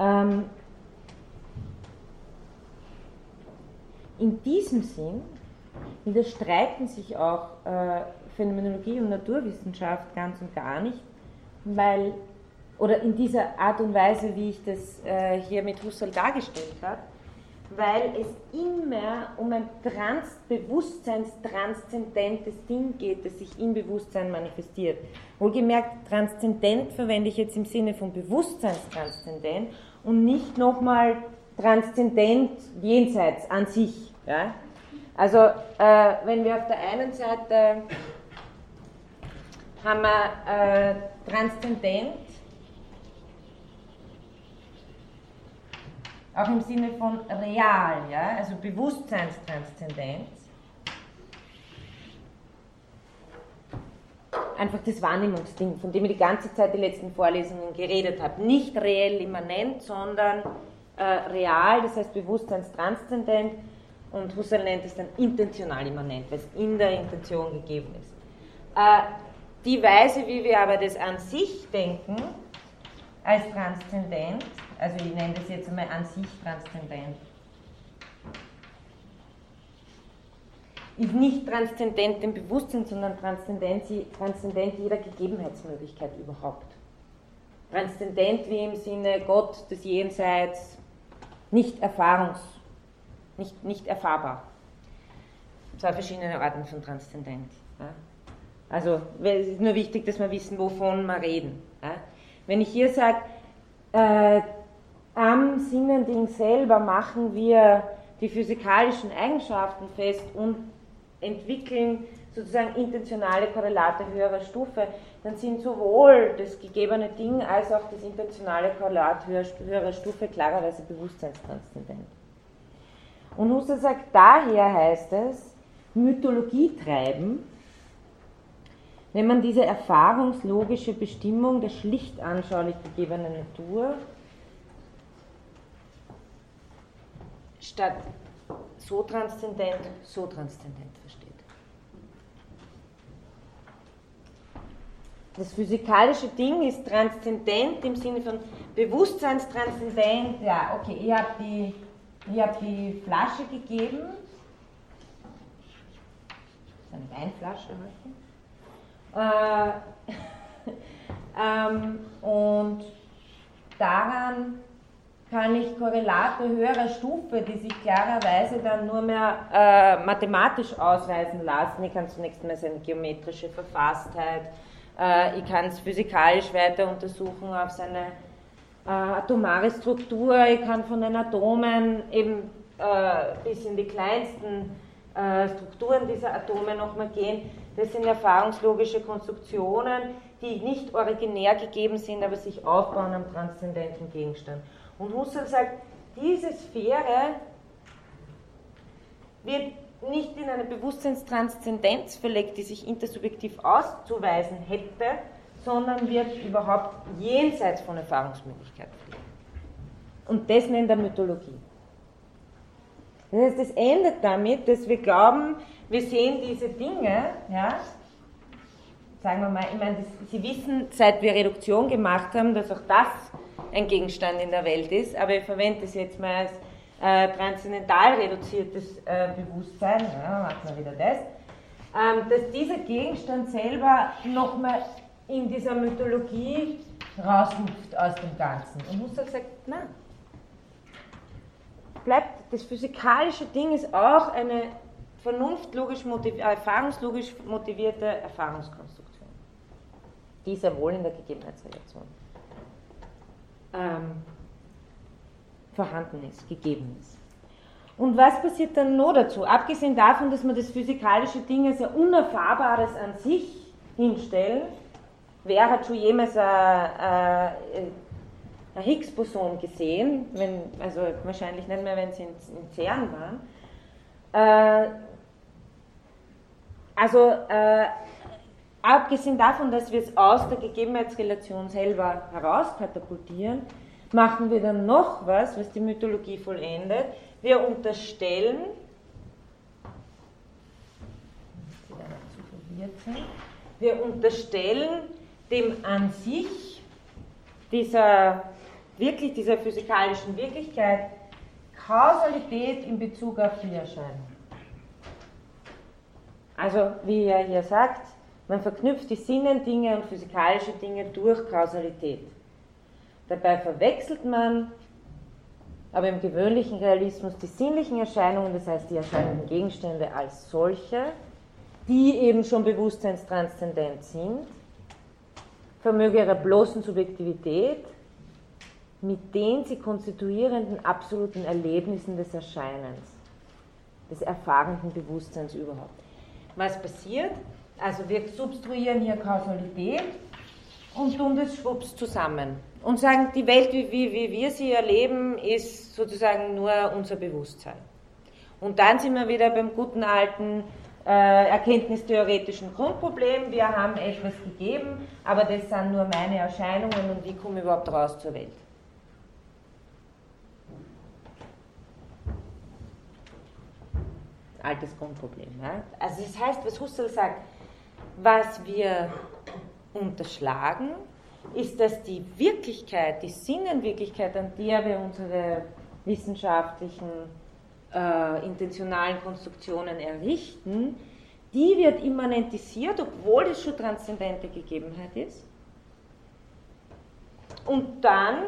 Speaker 1: Ähm, in diesem Sinn widerstreiten sich auch äh, Phänomenologie und Naturwissenschaft ganz und gar nicht, weil, oder in dieser Art und Weise, wie ich das äh, hier mit Husserl dargestellt habe, weil es immer um ein trans bewusstseinstranszendentes Ding geht, das sich im Bewusstsein manifestiert. Wohlgemerkt, transzendent verwende ich jetzt im Sinne von Bewusstseinstranszendent und nicht nochmal transzendent jenseits an sich. Ja? Also äh, wenn wir auf der einen Seite haben wir äh, transzendent, auch im Sinne von real, ja? also Bewusstseinstranszendenz. Einfach das Wahrnehmungsding, von dem ich die ganze Zeit die letzten Vorlesungen geredet habe. Nicht reell immanent, sondern äh, real, das heißt bewusstseinstranszendent und Husserl nennt es dann intentional immanent, weil es in der Intention gegeben ist. Äh, die Weise, wie wir aber das an sich denken, als transzendent, also ich nenne das jetzt einmal an sich transzendent, ist nicht transzendent im Bewusstsein, sondern transzendent, transzendent jeder Gegebenheitsmöglichkeit überhaupt. Transzendent wie im Sinne Gott des Jenseits, nicht erfahrungs nicht, nicht erfahrbar. Zwei verschiedene Arten von Transzendenz. Ja. Also es ist nur wichtig, dass wir wissen, wovon wir reden. Ja. Wenn ich hier sage, äh, am Sinnending selber machen wir die physikalischen Eigenschaften fest und entwickeln sozusagen intentionale Korrelate höherer Stufe, dann sind sowohl das gegebene Ding als auch das intentionale Korrelat höherer Stufe klarerweise bewusstseinstranszendent. Und Husserl sagt, daher heißt es, Mythologie treiben, wenn man diese erfahrungslogische Bestimmung der schlicht anschaulich gegebenen Natur statt so transzendent, so transzendent versteht. Das physikalische Ding ist transzendent im Sinne von Bewusstseinstranszendent. Ja, okay, ich habe die habe die Flasche gegeben, eine Weinflasche heute, äh, [laughs] ähm, und daran kann ich Korrelate höherer Stufe, die sich klarerweise dann nur mehr äh, mathematisch ausweisen lassen. Ich kann zunächst mal seine geometrische Verfasstheit, äh, ich kann es physikalisch weiter untersuchen auf seine äh, atomare Struktur, ich kann von den Atomen eben äh, bis in die kleinsten äh, Strukturen dieser Atome nochmal gehen. Das sind erfahrungslogische Konstruktionen, die nicht originär gegeben sind, aber sich aufbauen am transzendenten Gegenstand. Und Husserl sagt, diese Sphäre wird nicht in eine Bewusstseinstranszendenz verlegt, die sich intersubjektiv auszuweisen hätte, sondern wird überhaupt jenseits von Erfahrungsmöglichkeiten fliegen. Und das nennt er Mythologie. Das heißt, es endet damit, dass wir glauben, wir sehen diese Dinge, ja, sagen wir mal, ich meine, das, Sie wissen, seit wir Reduktion gemacht haben, dass auch das ein Gegenstand in der Welt ist, aber ich verwende es jetzt mal als äh, transzendental reduziertes äh, Bewusstsein, ja, machen wir wieder das, ähm, dass dieser Gegenstand selber nochmal in dieser Mythologie raushüpft aus dem Ganzen. Und Husserl sagt, nein, bleibt, das physikalische Ding ist auch eine vernunftlogisch, motiv erfahrungslogisch motivierte Erfahrungskonstruktion, die sehr wohl in der Gegebenheitsrelation ähm, vorhanden ist, gegeben ist. Und was passiert dann noch dazu? Abgesehen davon, dass man das physikalische Ding als ein Unerfahrbares an sich hinstellen, wer hat schon jemals ein, ein Higgs-Boson gesehen? Wenn, also wahrscheinlich nicht mehr, wenn sie in, in CERN waren. Äh, also äh, abgesehen davon, dass wir es aus der Gegebenheitsrelation selber herauskatapultieren, machen wir dann noch was, was die Mythologie vollendet. Wir unterstellen, wir unterstellen dem an sich dieser wirklich dieser physikalischen Wirklichkeit Kausalität in Bezug auf die Erscheinung. Also, wie er hier sagt, man verknüpft die Sinnendinge und physikalische Dinge durch Kausalität. Dabei verwechselt man aber im gewöhnlichen Realismus die sinnlichen Erscheinungen, das heißt die erscheinenden Gegenstände als solche, die eben schon bewusstseinstranszendent sind, vermöge ihrer bloßen Subjektivität mit den sie konstituierenden absoluten Erlebnissen des Erscheinens, des erfahrenden Bewusstseins überhaupt. Was passiert? Also wir substruieren hier Kausalität und tun das schwupps zusammen und sagen, die Welt, wie, wie, wie wir sie erleben, ist sozusagen nur unser Bewusstsein. Und dann sind wir wieder beim guten alten äh, erkenntnistheoretischen Grundproblem. Wir haben etwas gegeben, aber das sind nur meine Erscheinungen und wie komme ich überhaupt raus zur Welt? Altes Grundproblem. Ja? Also das heißt, was Husserl sagt, was wir unterschlagen, ist, dass die Wirklichkeit, die Sinnenwirklichkeit, an der wir unsere wissenschaftlichen, äh, intentionalen Konstruktionen errichten, die wird immanentisiert, obwohl es schon transzendente Gegebenheit ist. Und dann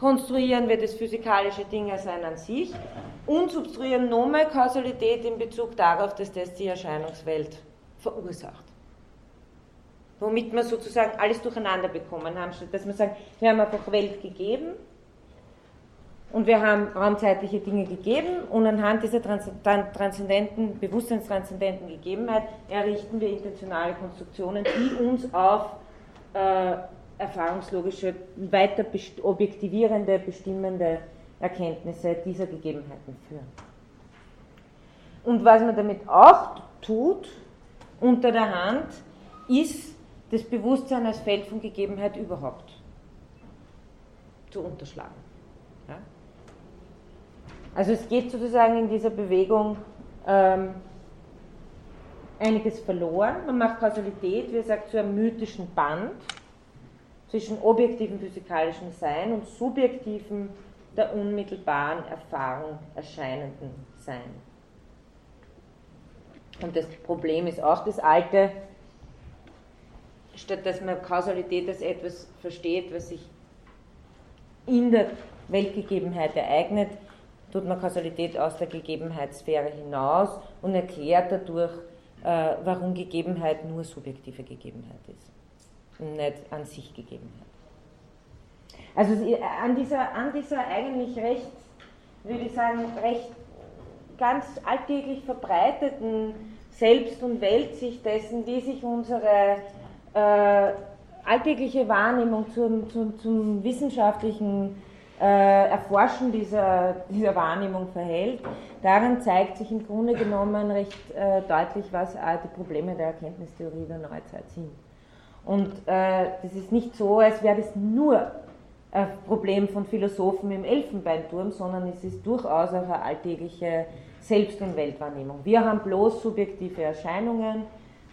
Speaker 1: konstruieren wir das physikalische Ding als ein an sich und substruieren nochmal Kausalität in Bezug darauf, dass das die Erscheinungswelt verursacht. Womit wir sozusagen alles durcheinander bekommen haben, statt dass wir sagen, wir haben einfach Welt gegeben und wir haben raumzeitliche Dinge gegeben und anhand dieser transzendenten, bewusstseinstranszendenten Gegebenheit errichten wir intentionale Konstruktionen, die uns auf äh, erfahrungslogische, weiter objektivierende, bestimmende Erkenntnisse dieser Gegebenheiten führen. Und was man damit auch tut, unter der Hand, ist das Bewusstsein als Feld von Gegebenheit überhaupt zu unterschlagen. Ja? Also es geht sozusagen in dieser Bewegung ähm, einiges verloren. Man macht Kausalität, wie er sagt, zu einem mythischen Band zwischen objektivem physikalischem Sein und subjektivem der unmittelbaren Erfahrung erscheinenden Sein. Und das Problem ist auch das alte, statt dass man Kausalität als etwas versteht, was sich in der Weltgegebenheit ereignet, tut man Kausalität aus der Gegebenheitssphäre hinaus und erklärt dadurch, äh, warum Gegebenheit nur subjektive Gegebenheit ist nicht an sich Gegebenheit. Also an dieser, an dieser eigentlich recht, würde ich sagen, recht ganz alltäglich verbreiteten Selbst- und Weltsicht dessen, wie sich unsere äh, alltägliche Wahrnehmung zum, zum, zum wissenschaftlichen äh, Erforschen dieser, dieser Wahrnehmung verhält. Daran zeigt sich im Grunde genommen recht äh, deutlich, was die Probleme der Erkenntnistheorie der Neuzeit sind. Und äh, das ist nicht so, als wäre das nur ein Problem von Philosophen im Elfenbeinturm, sondern es ist durchaus auch eine alltägliche Selbst- und Weltwahrnehmung. Wir haben bloß subjektive Erscheinungen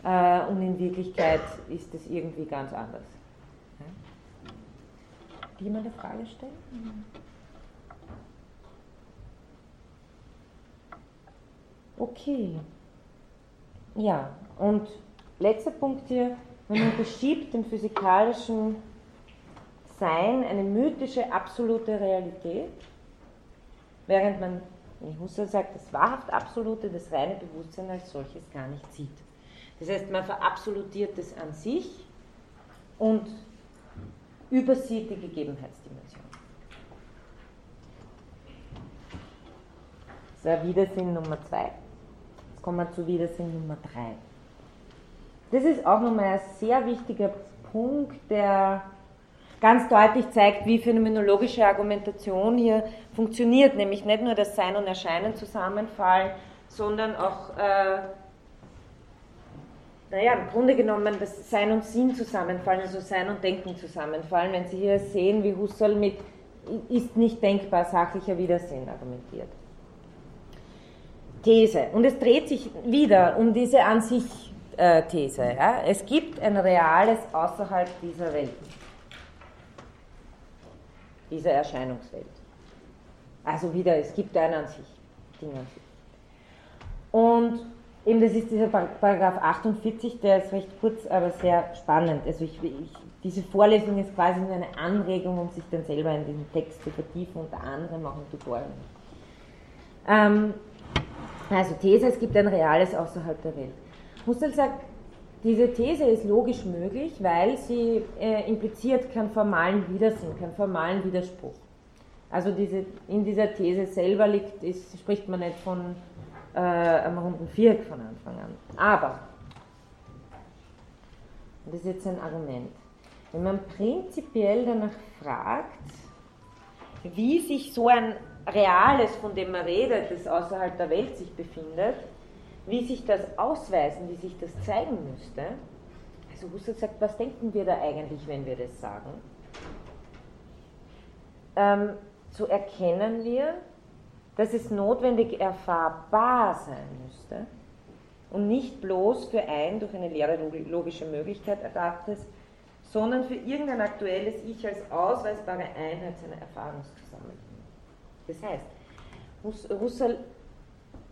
Speaker 1: äh, und in Wirklichkeit ist es irgendwie ganz anders. Jemand eine Frage stellen? Okay. Ja, und letzter Punkt hier, man unterschiebt dem physikalischen Sein eine mythische absolute Realität, während man, wie Husserl sagt, das wahrhaft Absolute, das reine Bewusstsein als solches gar nicht sieht. Das heißt, man verabsolutiert es an sich und übersieht die Gegebenheitsdimension. Das ist Widersinn Nummer zwei. Jetzt kommen wir zu Widersinn Nummer drei. Das ist auch nochmal ein sehr wichtiger Punkt, der ganz deutlich zeigt, wie phänomenologische Argumentation hier funktioniert, nämlich nicht nur das Sein und Erscheinen zusammenfallen, sondern auch äh, naja, im Grunde genommen das Sein und Sinn zusammenfallen, also Sein und Denken zusammenfallen, wenn Sie hier sehen, wie Husserl mit ist nicht denkbar sachlicher Widersinn argumentiert. These. Und es dreht sich wieder um diese an sich These. Ja? Es gibt ein Reales außerhalb dieser Welt, dieser Erscheinungswelt. Also wieder, es gibt ein an sich, Ding an sich. Und Eben, das ist dieser Paragraph 48, der ist recht kurz, aber sehr spannend. Also ich, ich, diese Vorlesung ist quasi nur eine Anregung, um sich dann selber in den Text zu vertiefen, unter anderem auch im Tutorial. Ähm, also These, es gibt ein Reales außerhalb der Welt. Husserl sagt, diese These ist logisch möglich, weil sie äh, impliziert keinen formalen Widersinn, keinen formalen Widerspruch. Also diese, in dieser These selber liegt, ist, spricht man nicht von äh, am runden Viereck von Anfang an. Aber, und das ist jetzt ein Argument, wenn man prinzipiell danach fragt, wie sich so ein Reales, von dem man redet, das außerhalb der Welt sich befindet, wie sich das ausweisen, wie sich das zeigen müsste. Also Husserl sagt, was denken wir da eigentlich, wenn wir das sagen? Ähm, so erkennen wir, dass es notwendig erfahrbar sein müsste und nicht bloß für ein durch eine leere logische Möglichkeit erdachtes, sondern für irgendein aktuelles Ich als ausweisbare Einheit seiner Erfahrungszusammenhänge. Das heißt, Husserl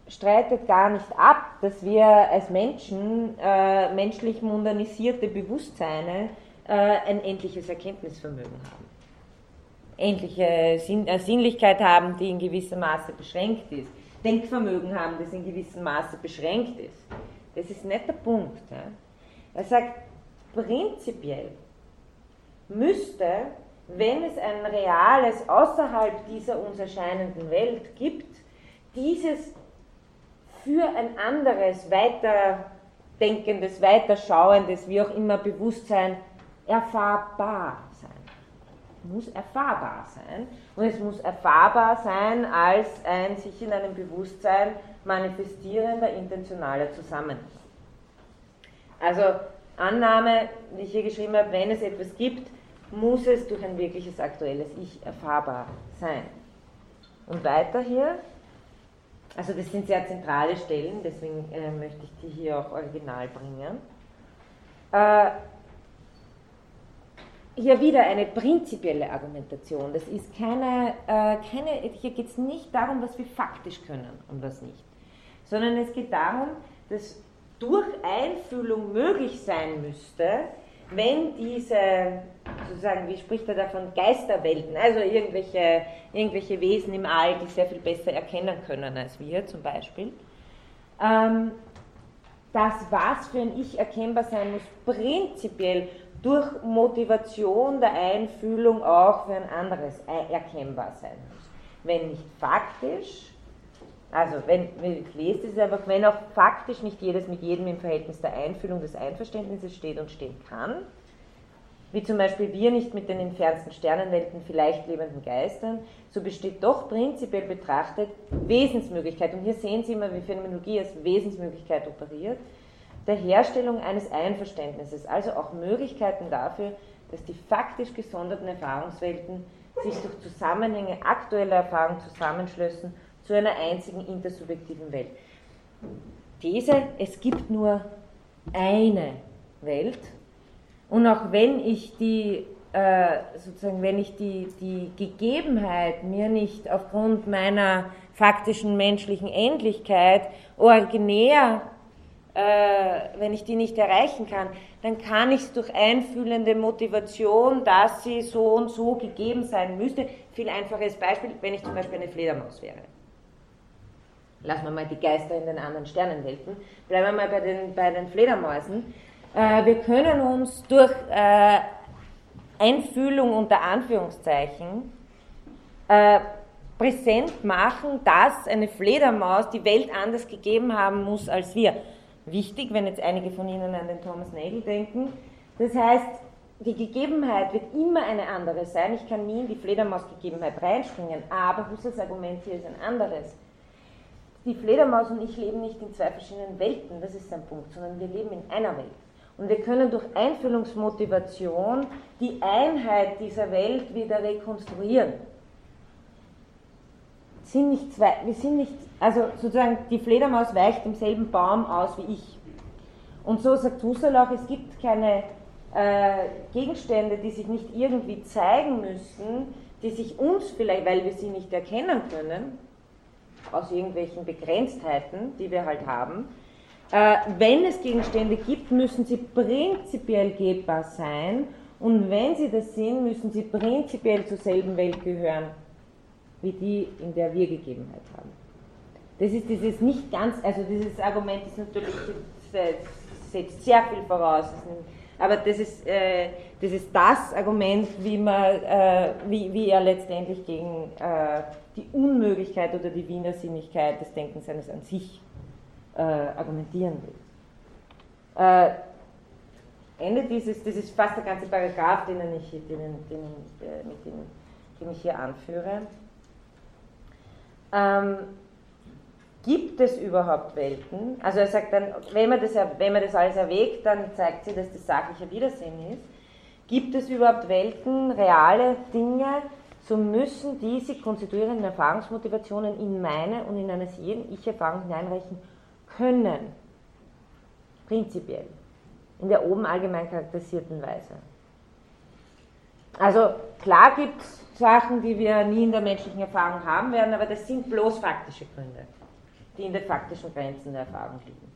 Speaker 1: streitet gar nicht ab, dass wir als Menschen äh, menschlich modernisierte Bewusstseine äh, ein endliches Erkenntnisvermögen haben endliche Sinn, äh, Sinnlichkeit haben, die in gewissem Maße beschränkt ist, Denkvermögen haben, das in gewissem Maße beschränkt ist. Das ist nicht der Punkt. Ja. Er sagt, prinzipiell müsste, wenn es ein Reales außerhalb dieser uns erscheinenden Welt gibt, dieses für ein anderes, weiterdenkendes, weiterschauendes, wie auch immer Bewusstsein erfahrbar muss erfahrbar sein. Und es muss erfahrbar sein als ein sich in einem Bewusstsein manifestierender intentionaler Zusammenhang. Also Annahme, die ich hier geschrieben habe, wenn es etwas gibt, muss es durch ein wirkliches aktuelles Ich erfahrbar sein. Und weiter hier, also das sind sehr zentrale Stellen, deswegen äh, möchte ich die hier auch original bringen. Äh, hier wieder eine prinzipielle Argumentation. Das ist keine, äh, keine hier geht es nicht darum, was wir faktisch können und was nicht, sondern es geht darum, dass durch Einfühlung möglich sein müsste, wenn diese, sozusagen, wie spricht er davon, Geisterwelten, also irgendwelche, irgendwelche Wesen im All, die sehr viel besser erkennen können als wir zum Beispiel, ähm, das, was für ein Ich erkennbar sein muss, prinzipiell durch Motivation der Einfühlung auch für ein anderes erkennbar sein muss. Wenn nicht faktisch, also wenn, ich lese das einfach, wenn auch faktisch nicht jedes mit jedem im Verhältnis der Einfühlung des Einverständnisses steht und stehen kann, wie zum Beispiel wir nicht mit den entfernten Sternenwelten vielleicht lebenden Geistern, so besteht doch prinzipiell betrachtet Wesensmöglichkeit. Und hier sehen Sie immer, wie Phänomenologie als Wesensmöglichkeit operiert, der Herstellung eines Einverständnisses, also auch Möglichkeiten dafür, dass die faktisch gesonderten Erfahrungswelten sich durch Zusammenhänge aktueller Erfahrung zusammenschlössen zu einer einzigen intersubjektiven Welt. These, es gibt nur eine Welt und auch wenn ich die äh, sozusagen, wenn ich die, die Gegebenheit mir nicht aufgrund meiner faktischen menschlichen Endlichkeit originär, äh, wenn ich die nicht erreichen kann, dann kann ich es durch einfühlende Motivation, dass sie so und so gegeben sein müsste. Viel einfaches Beispiel, wenn ich zum Beispiel eine Fledermaus wäre. Lassen wir mal die Geister in den anderen Sternenwelten. Bleiben wir mal bei den, bei den Fledermäusen. Äh, wir können uns durch äh, Einfühlung unter Anführungszeichen äh, präsent machen, dass eine Fledermaus die Welt anders gegeben haben muss als wir. Wichtig, wenn jetzt einige von Ihnen an den Thomas Nagel denken. Das heißt, die Gegebenheit wird immer eine andere sein. Ich kann nie in die Fledermausgegebenheit reinspringen, aber Husserls Argument hier ist ein anderes die Fledermaus und ich leben nicht in zwei verschiedenen Welten, das ist sein Punkt, sondern wir leben in einer Welt. Und wir können durch Einfühlungsmotivation die Einheit dieser Welt wieder rekonstruieren. Sind nicht zwei, wir sind nicht, also sozusagen die Fledermaus weicht im selben Baum aus wie ich. Und so sagt Husserl auch, es gibt keine äh, Gegenstände, die sich nicht irgendwie zeigen müssen, die sich uns vielleicht, weil wir sie nicht erkennen können, aus irgendwelchen Begrenztheiten, die wir halt haben. Äh, wenn es Gegenstände gibt, müssen sie prinzipiell gebbar sein und wenn sie das sind, müssen sie prinzipiell zur selben Welt gehören, wie die, in der wir Gegebenheit haben. Das ist dieses nicht ganz, also dieses Argument ist natürlich, setzt sehr viel voraus, aber das ist, äh, das ist das Argument, wie, man, äh, wie, wie er letztendlich gegen äh, die Unmöglichkeit oder die Wiener Sinnigkeit des Denkens eines an sich äh, argumentieren will. Äh, Ende dieses, das ist fast der ganze Paragraph, den ich, den, den, äh, mit dem, den ich hier anführe. Ähm, gibt es überhaupt Welten? Also er sagt dann, wenn man, das, wenn man das alles erwägt, dann zeigt sich, dass das sachlicher Widersinn ist. Gibt es überhaupt Welten, reale Dinge, so müssen diese konstituierenden Erfahrungsmotivationen in meine und in eines jeden Ich-Erfahrung hineinreichen können. Prinzipiell. In der oben allgemein charakterisierten Weise. Also klar gibt es Sachen, die wir nie in der menschlichen Erfahrung haben werden, aber das sind bloß faktische Gründe, die in den faktischen Grenzen der Erfahrung liegen.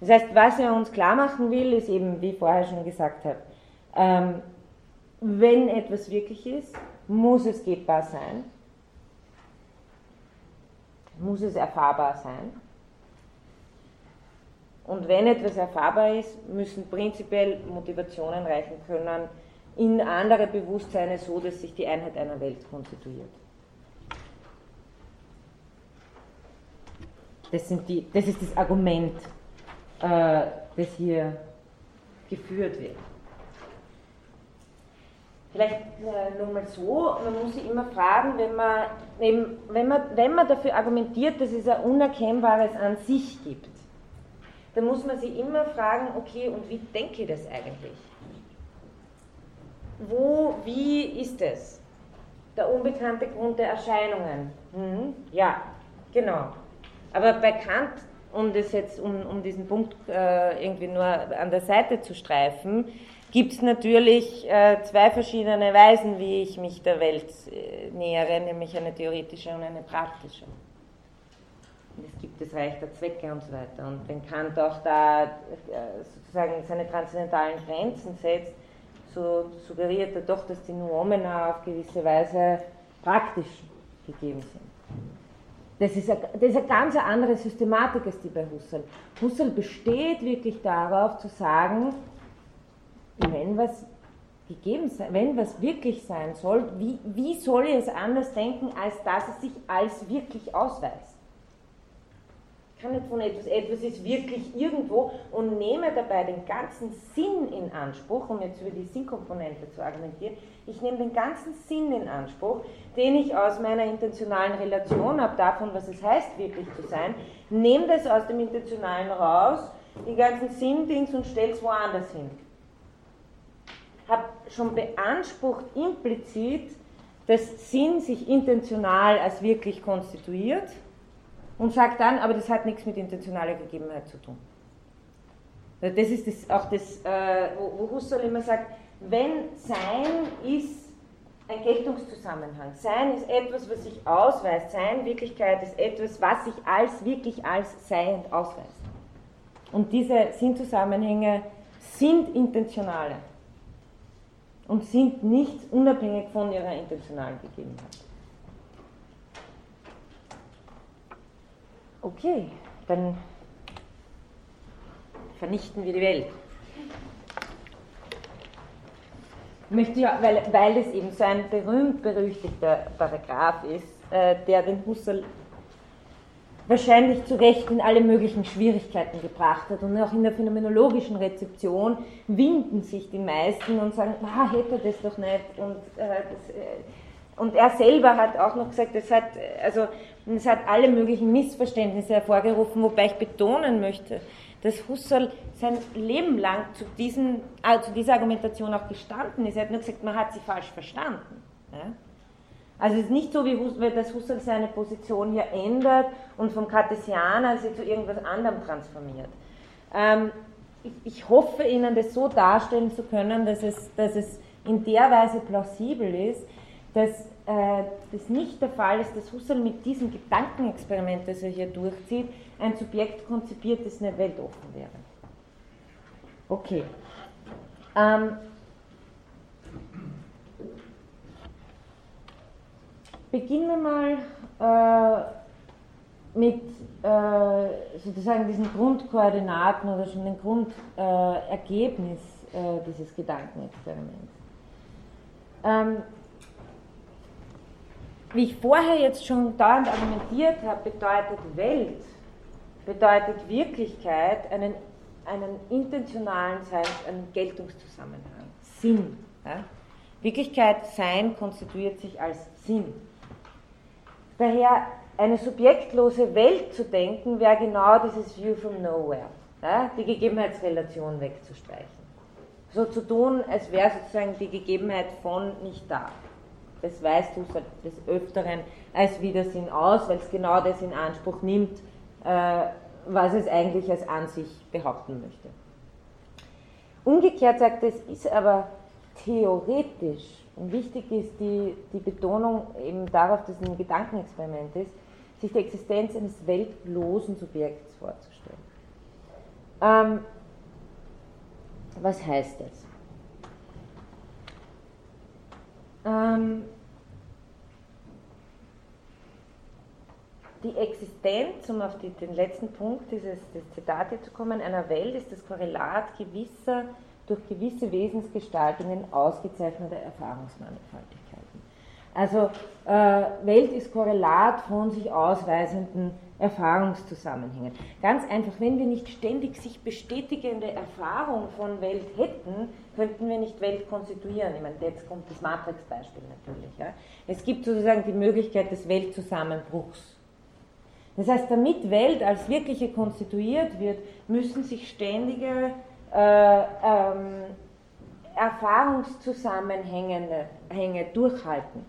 Speaker 1: Das heißt, was er uns klar machen will, ist eben, wie ich vorher schon gesagt habe, ähm, wenn etwas wirklich ist, muss es gebbar sein, muss es erfahrbar sein. Und wenn etwas erfahrbar ist, müssen prinzipiell Motivationen reichen können in andere Bewusstseine, so dass sich die Einheit einer Welt konstituiert. Das, die, das ist das Argument, äh, das hier geführt wird. Vielleicht äh, nur mal so, man muss sich immer fragen, wenn man, eben, wenn, man, wenn man dafür argumentiert, dass es ein Unerkennbares an sich gibt, dann muss man sich immer fragen, okay, und wie denke ich das eigentlich? Wo, wie ist es? Der unbekannte Grund der Erscheinungen. Hm? Ja, genau. Aber bei Kant, um, das jetzt, um, um diesen Punkt äh, irgendwie nur an der Seite zu streifen, gibt es natürlich äh, zwei verschiedene Weisen, wie ich mich der Welt äh, nähere, nämlich eine theoretische und eine praktische. Und es gibt das Reich der Zwecke und so weiter. Und wenn Kant auch da äh, sozusagen seine transzendentalen Grenzen setzt, so suggeriert er doch, dass die Noumena auf gewisse Weise praktisch gegeben sind. Das ist, eine, das ist eine ganz andere Systematik als die bei Husserl. Husserl besteht wirklich darauf zu sagen, wenn was gegeben sein, wenn was wirklich sein soll, wie, wie soll ich es anders denken, als dass es sich als wirklich ausweist? Kann nicht von etwas, etwas ist wirklich irgendwo und nehme dabei den ganzen Sinn in Anspruch, um jetzt über die Sinnkomponente zu argumentieren, ich nehme den ganzen Sinn in Anspruch, den ich aus meiner intentionalen Relation habe, davon, was es heißt, wirklich zu sein, nehme das aus dem Intentionalen raus, die ganzen Sinndings und stelle es woanders hin. Habe schon beansprucht implizit, dass Sinn sich intentional als wirklich konstituiert und sagt dann, aber das hat nichts mit intentionaler Gegebenheit zu tun. Das ist das, auch das, äh, wo, Husserl immer sagt, wenn Sein ist ein Geltungszusammenhang. Sein ist etwas, was sich ausweist. Sein, Wirklichkeit ist etwas, was sich als wirklich als seiend ausweist. Und diese Sinnzusammenhänge sind intentionale und sind nicht unabhängig von ihrer intentionalen Gegebenheit. Okay, dann vernichten wir die Welt. Ich möchte ja, weil, weil es eben so ein berühmt-berüchtigter Paragraph ist, äh, der den Husserl wahrscheinlich zu Recht in alle möglichen Schwierigkeiten gebracht hat. Und auch in der phänomenologischen Rezeption winden sich die meisten und sagen, ah, hätte das doch nicht. Und, äh, das, äh, und er selber hat auch noch gesagt, es hat, also es hat alle möglichen Missverständnisse hervorgerufen, wobei ich betonen möchte, dass Husserl sein Leben lang zu, diesen, äh, zu dieser Argumentation auch gestanden ist. Er hat nur gesagt, man hat sie falsch verstanden. Ja? Also es ist nicht so, wie Husserl, dass Husserl seine Position hier ändert und vom Cartesianer sie zu irgendwas anderem transformiert. Ähm, ich, ich, hoffe Ihnen das so darstellen zu können, dass es, dass es in der Weise plausibel ist, dass äh, das nicht der Fall ist, dass Husserl mit diesem Gedankenexperiment, das er hier durchzieht, ein Subjekt konzipiert, das nicht weltoffen wäre. Okay. Ähm, beginnen wir mal äh, mit äh, sozusagen diesen Grundkoordinaten oder schon dem Grundergebnis äh, dieses Gedankenexperiments. Ähm, wie ich vorher jetzt schon dauernd argumentiert habe, bedeutet Welt, bedeutet Wirklichkeit einen, einen intentionalen Sein, einen Geltungszusammenhang, Sinn. Ja? Wirklichkeit, Sein konstituiert sich als Sinn. Daher eine subjektlose Welt zu denken, wäre genau dieses View from Nowhere, ja? die Gegebenheitsrelation wegzustreichen. So zu tun, als wäre sozusagen die Gegebenheit von nicht da das weißt du des Öfteren als Widersinn aus, weil es genau das in Anspruch nimmt, äh, was es eigentlich als an sich behaupten möchte. Umgekehrt sagt es, ist aber theoretisch, und wichtig ist die, die Betonung eben darauf, dass es ein Gedankenexperiment ist, sich die Existenz eines weltlosen Subjekts vorzustellen. Ähm, was heißt das? Ähm, die Existenz, um auf die, den letzten Punkt dieses des Zitat hier zu kommen, einer Welt ist das Korrelat gewisser, durch gewisse Wesensgestaltungen ausgezeichneter Erfahrungsmannigfaltigkeiten. Also äh, Welt ist Korrelat von sich ausweisenden Erfahrungszusammenhängen. Ganz einfach, wenn wir nicht ständig sich bestätigende Erfahrung von Welt hätten, könnten wir nicht Welt konstituieren. Ich meine, jetzt kommt das Matrix-Beispiel natürlich. Ja. Es gibt sozusagen die Möglichkeit des Weltzusammenbruchs das heißt, damit Welt als wirkliche konstituiert wird, müssen sich ständige äh, ähm, Erfahrungszusammenhänge Hänge durchhalten,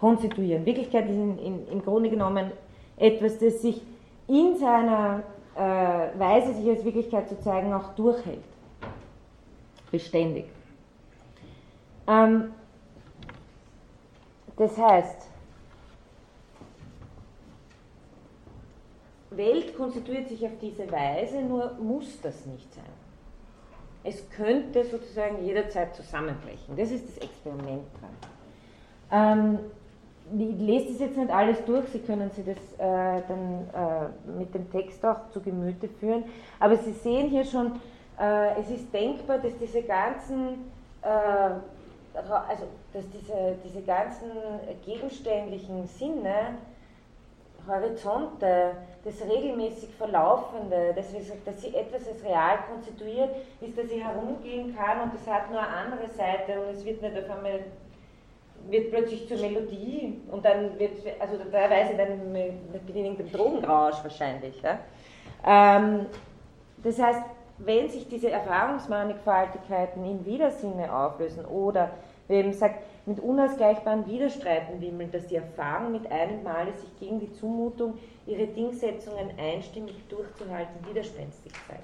Speaker 1: konstituieren. Wirklichkeit ist in, in, im Grunde genommen etwas, das sich in seiner äh, Weise, sich als Wirklichkeit zu zeigen, auch durchhält. beständig. Ähm, das heißt, Welt konstituiert sich auf diese Weise, nur muss das nicht sein. Es könnte sozusagen jederzeit zusammenbrechen. Das ist das Experiment dran. Ähm, ich lese das jetzt nicht alles durch, Sie können sich das äh, dann äh, mit dem Text auch zu Gemüte führen, aber Sie sehen hier schon, äh, es ist denkbar, dass diese ganzen, äh, also dass diese, diese ganzen gegenständlichen Sinne Horizonte, das regelmäßig Verlaufende, das, dass sie etwas als real konstituiert, ist, dass sie herumgehen kann und das hat nur eine andere Seite und es wird nicht auf einmal wird plötzlich zur Melodie und dann wird, also teilweise dann mit irgendeinem Drogenrausch wahrscheinlich. Ja? Ähm, das heißt, wenn sich diese Erfahrungsmannigfaltigkeiten in Widersinne auflösen oder, wie eben sagt, mit unausgleichbaren Widerstreiten wimmeln, dass die Erfahrung mit einem Male sich gegen die Zumutung, ihre Dingsetzungen einstimmig durchzuhalten, widerspenstig sei.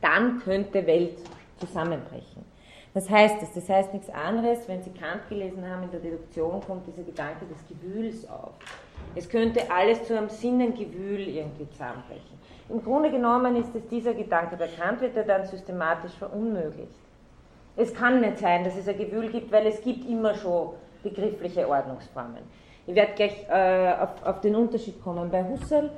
Speaker 1: Dann könnte Welt zusammenbrechen. Was heißt das? Das heißt nichts anderes, wenn Sie Kant gelesen haben, in der Deduktion kommt dieser Gedanke des Gewühls auf. Es könnte alles zu einem Sinnengewühl irgendwie zusammenbrechen. Im Grunde genommen ist es dieser Gedanke, der Kant wird er dann systematisch verunmöglicht. Es kann nicht sein, dass es ein Gewühl gibt, weil es gibt immer schon begriffliche Ordnungsformen. Ich werde gleich äh, auf, auf, den Unterschied kommen. Bei Husserl,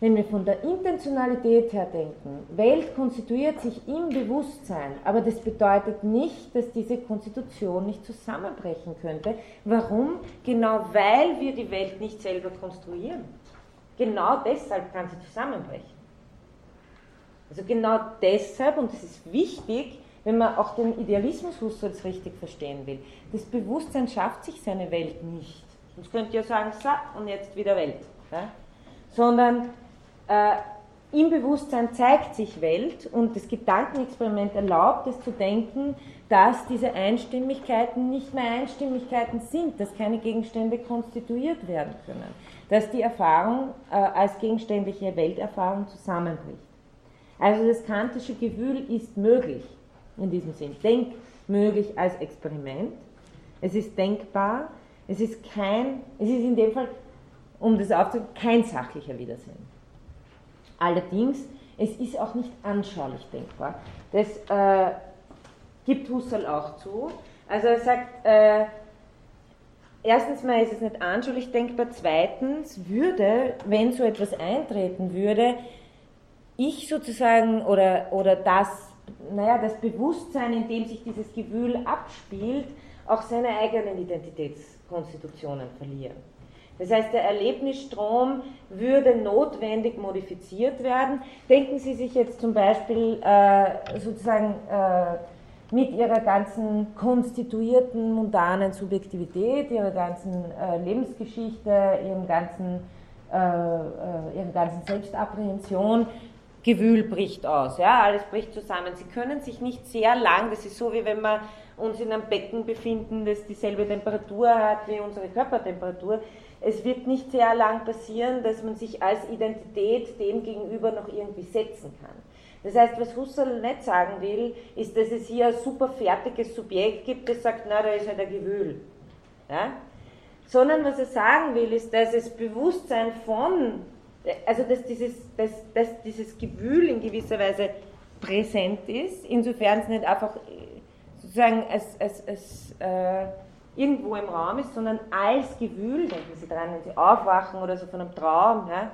Speaker 1: wenn wir von der Intentionalität her denken, Welt konstituiert sich im Bewusstsein, aber das bedeutet nicht, dass diese Konstitution nicht zusammenbrechen könnte. Warum? Genau weil wir die Welt nicht selber konstruieren. Genau deshalb kann sie zusammenbrechen. Also genau deshalb, und das ist wichtig, wenn man auch den Idealismus Husserls richtig verstehen will. Das Bewusstsein schafft sich seine Welt nicht. Sonst könnt ihr sagen, so, und jetzt wieder Welt. Ja? Sondern äh, im Bewusstsein zeigt sich Welt und das Gedankenexperiment erlaubt es zu denken, dass diese Einstimmigkeiten nicht mehr Einstimmigkeiten sind, dass keine Gegenstände konstituiert werden können, dass die Erfahrung äh, als gegenständliche Welterfahrung zusammenbricht. Also das kantische Gefühl ist möglich in diesem Sinn. Denkmöglich als Experiment. Es ist denkbar. Es ist kein, es ist in dem Fall, um das aufzunehmen, kein sachlicher Widersinn. Allerdings, es ist auch nicht anschaulich denkbar. Das äh, gibt Husserl auch zu. Also er sagt, äh, erstens mal ist es nicht anschaulich denkbar, zweitens würde, wenn so etwas eintreten würde, ich sozusagen oder, oder das naja, das Bewusstsein, in dem sich dieses Gewühl abspielt, auch seine eigenen Identitätskonstitutionen verlieren. Das heißt, der Erlebnisstrom würde notwendig modifiziert werden. Denken Sie sich jetzt zum Beispiel äh, sozusagen äh, mit Ihrer ganzen konstituierten mundanen Subjektivität, Ihrer ganzen äh, Lebensgeschichte, Ihrem ganzen, äh, äh, Ihrer ganzen Selbstapprehension Gewühl bricht aus, ja, alles bricht zusammen. Sie können sich nicht sehr lang, das ist so wie wenn wir uns in einem Becken befinden, das dieselbe Temperatur hat wie unsere Körpertemperatur. Es wird nicht sehr lang passieren, dass man sich als Identität dem gegenüber noch irgendwie setzen kann. Das heißt, was Husserl nicht sagen will, ist, dass es hier ein super fertiges Subjekt gibt, das sagt, na, da ist halt ein Gewühl. Ja? Sondern was er sagen will, ist, dass es Bewusstsein von also dass dieses, dass, dass dieses Gewühl in gewisser Weise präsent ist, insofern es nicht einfach äh, sozusagen als, als, als äh, irgendwo im Raum ist, sondern als Gewühl, denken Sie dran, wenn Sie aufwachen oder so von einem Traum, ja,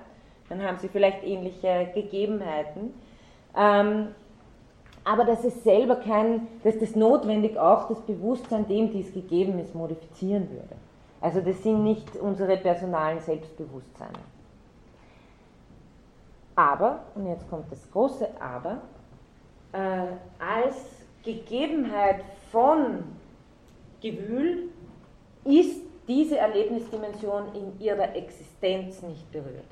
Speaker 1: dann haben Sie vielleicht ähnliche Gegebenheiten. Ähm, aber dass es selber kein, dass das notwendig auch das Bewusstsein, dem dies gegeben ist, modifizieren würde. Also das sind nicht unsere personalen Selbstbewusstseine. Aber, und jetzt kommt das große Aber, äh, als Gegebenheit von Gewühl ist diese Erlebnisdimension in ihrer Existenz nicht berührt.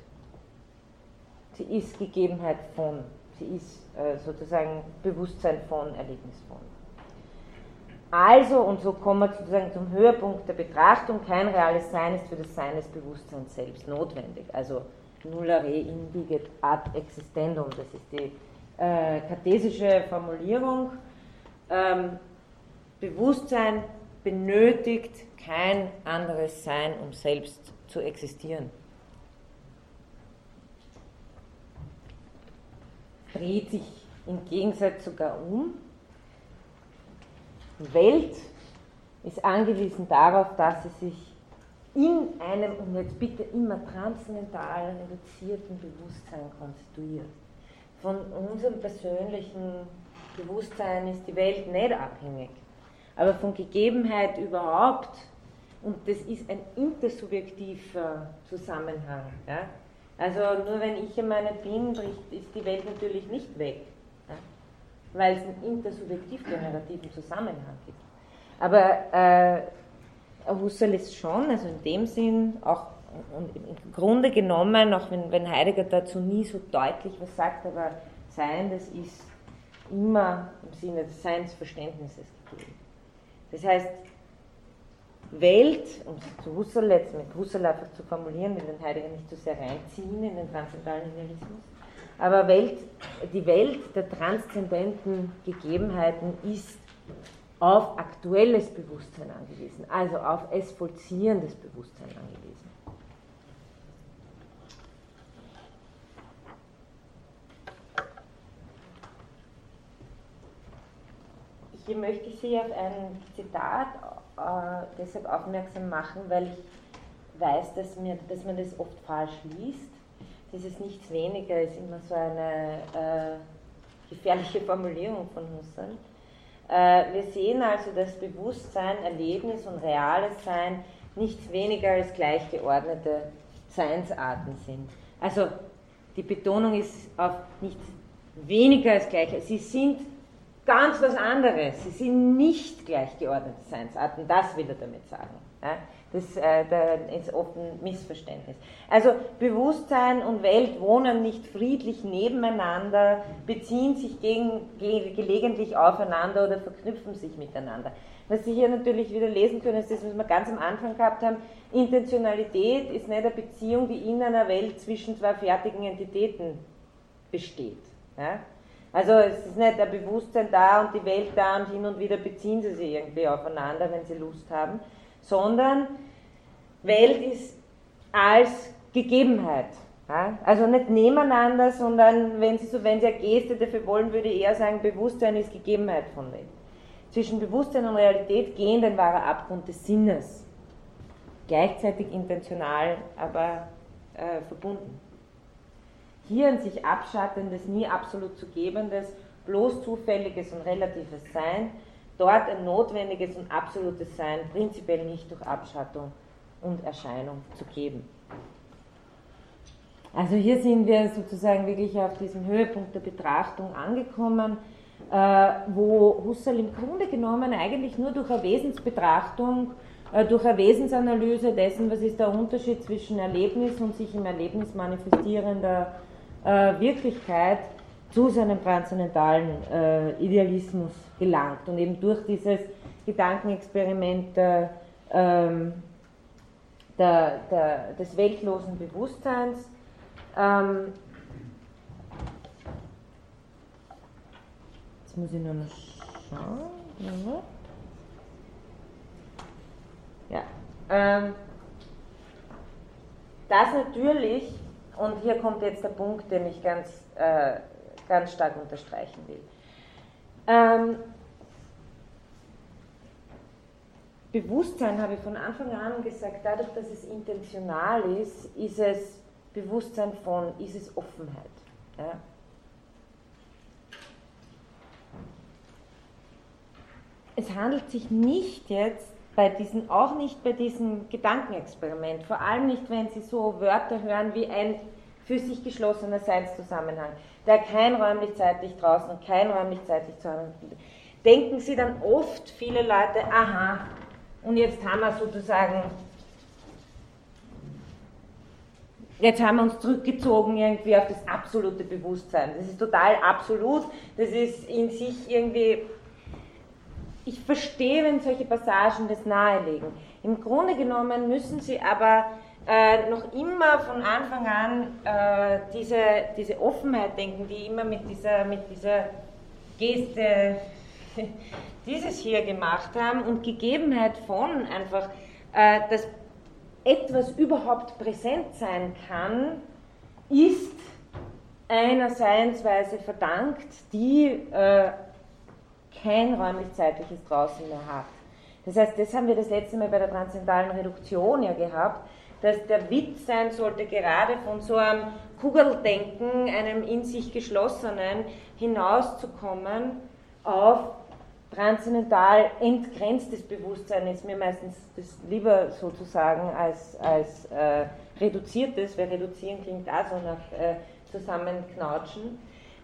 Speaker 1: Sie ist Gegebenheit von, sie ist äh, sozusagen Bewusstsein von, Erlebnis von. Also, und so kommen wir sozusagen zum Höhepunkt der Betrachtung, kein reales Sein ist für das Sein des Bewusstseins selbst notwendig. Also nulla re indiget ad existendum, das ist die äh, kartesische Formulierung. Ähm, Bewusstsein benötigt kein anderes Sein, um selbst zu existieren. Dreht sich im Gegensatz sogar um. Welt ist angewiesen darauf, dass sie sich in einem, und jetzt bitte immer transzendental reduzierten Bewusstsein konstituiert. Von unserem persönlichen Bewusstsein ist die Welt nicht abhängig, aber von Gegebenheit überhaupt, und das ist ein intersubjektiver Zusammenhang. Ja? Also nur wenn ich einmal nicht bin, ist die Welt natürlich nicht weg, ja? weil es einen intersubjektiv-generativen Zusammenhang gibt. Aber äh, Husserl ist schon, also in dem Sinn, auch und im Grunde genommen, auch wenn, wenn Heidegger dazu nie so deutlich was sagt, aber Sein, das ist immer im Sinne des Seinsverständnisses gegeben. Das heißt, Welt, um es zu Husserl jetzt mit Husserl einfach zu formulieren, will den Heidegger nicht zu so sehr reinziehen in den transzendentalen Idealismus, aber Welt, die Welt der transzendenten Gegebenheiten ist auf aktuelles Bewusstsein angewiesen, also auf es vollziehendes Bewusstsein angewiesen. Hier möchte ich Sie auf ein Zitat äh, deshalb aufmerksam machen, weil ich weiß, dass, mir, dass man das oft falsch liest. Dieses Nichts weniger ist immer so eine äh, gefährliche Formulierung von Husserl. Äh, wir sehen also, dass Bewusstsein, Erlebnis und reales Sein nichts weniger als gleichgeordnete Seinsarten sind. Also die Betonung ist auf nichts weniger als gleich. Sie sind ganz was anderes. Sie sind nicht gleichgeordnete Seinsarten. Das will er damit sagen. Das äh, ist oft ein Missverständnis. Also Bewusstsein und Welt wohnen nicht friedlich nebeneinander, beziehen sich gegen, gelegentlich aufeinander oder verknüpfen sich miteinander. Was Sie hier natürlich wieder lesen können, ist das, was wir ganz am Anfang gehabt haben. Intentionalität ist nicht eine Beziehung, die in einer Welt zwischen zwei fertigen Entitäten besteht. Ja? Also es ist nicht ein Bewusstsein da und die Welt da und hin und wieder beziehen sie sich irgendwie aufeinander, wenn sie Lust haben, sondern Welt ist als Gegebenheit. Also nicht nebeneinander, sondern wenn Sie, so, wenn Sie eine Geste dafür wollen, würde ich eher sagen, Bewusstsein ist Gegebenheit von Welt. Zwischen Bewusstsein und Realität gehen ein wahrer Abgrund des Sinnes. Gleichzeitig intentional, aber äh, verbunden. Hier ein sich abschattendes, nie absolut zu gebendes, bloß zufälliges und relatives Sein, dort ein notwendiges und absolutes Sein, prinzipiell nicht durch Abschattung und Erscheinung zu geben. Also hier sind wir sozusagen wirklich auf diesem Höhepunkt der Betrachtung angekommen, äh, wo Husserl im Grunde genommen eigentlich nur durch eine Wesensbetrachtung, äh, durch eine Wesensanalyse dessen, was ist der Unterschied zwischen Erlebnis und sich im Erlebnis manifestierender äh, Wirklichkeit zu seinem transzendentalen äh, Idealismus gelangt und eben durch dieses Gedankenexperiment der, ähm, der, der, des weltlosen Bewusstseins ähm, jetzt muss ich nur noch schauen. Ja. Ähm, das natürlich und hier kommt jetzt der Punkt, den ich ganz, äh, ganz stark unterstreichen will. Ähm, Bewusstsein habe ich von Anfang an gesagt, dadurch, dass es intentional ist, ist es Bewusstsein von, ist es Offenheit. Ja? Es handelt sich nicht jetzt bei diesen, auch nicht bei diesem Gedankenexperiment, vor allem nicht, wenn Sie so Wörter hören wie ein für sich geschlossener Seinszusammenhang, der kein räumlich-zeitlich draußen kein räumlich-zeitlich zusammen. Denken Sie dann oft viele Leute, aha, und jetzt haben wir sozusagen, jetzt haben wir uns zurückgezogen irgendwie auf das absolute Bewusstsein. Das ist total absolut, das ist in sich irgendwie ich verstehe, wenn solche Passagen das nahelegen. Im Grunde genommen müssen sie aber äh, noch immer von Anfang an äh, diese, diese Offenheit denken, die immer mit dieser, mit dieser Geste [laughs] dieses hier gemacht haben und Gegebenheit von einfach, äh, dass etwas überhaupt präsent sein kann, ist einer Seinsweise verdankt, die äh, kein räumlich-zeitliches Draußen mehr hat. Das heißt, das haben wir das letzte Mal bei der transzendentalen Reduktion ja gehabt, dass der Witz sein sollte, gerade von so einem Kugeldenken, einem in sich geschlossenen, hinauszukommen auf transzendental entgrenztes Bewusstsein ist mir meistens das lieber sozusagen als, als äh, reduziertes, weil reduzieren klingt auch so nach äh, Zusammenknautschen.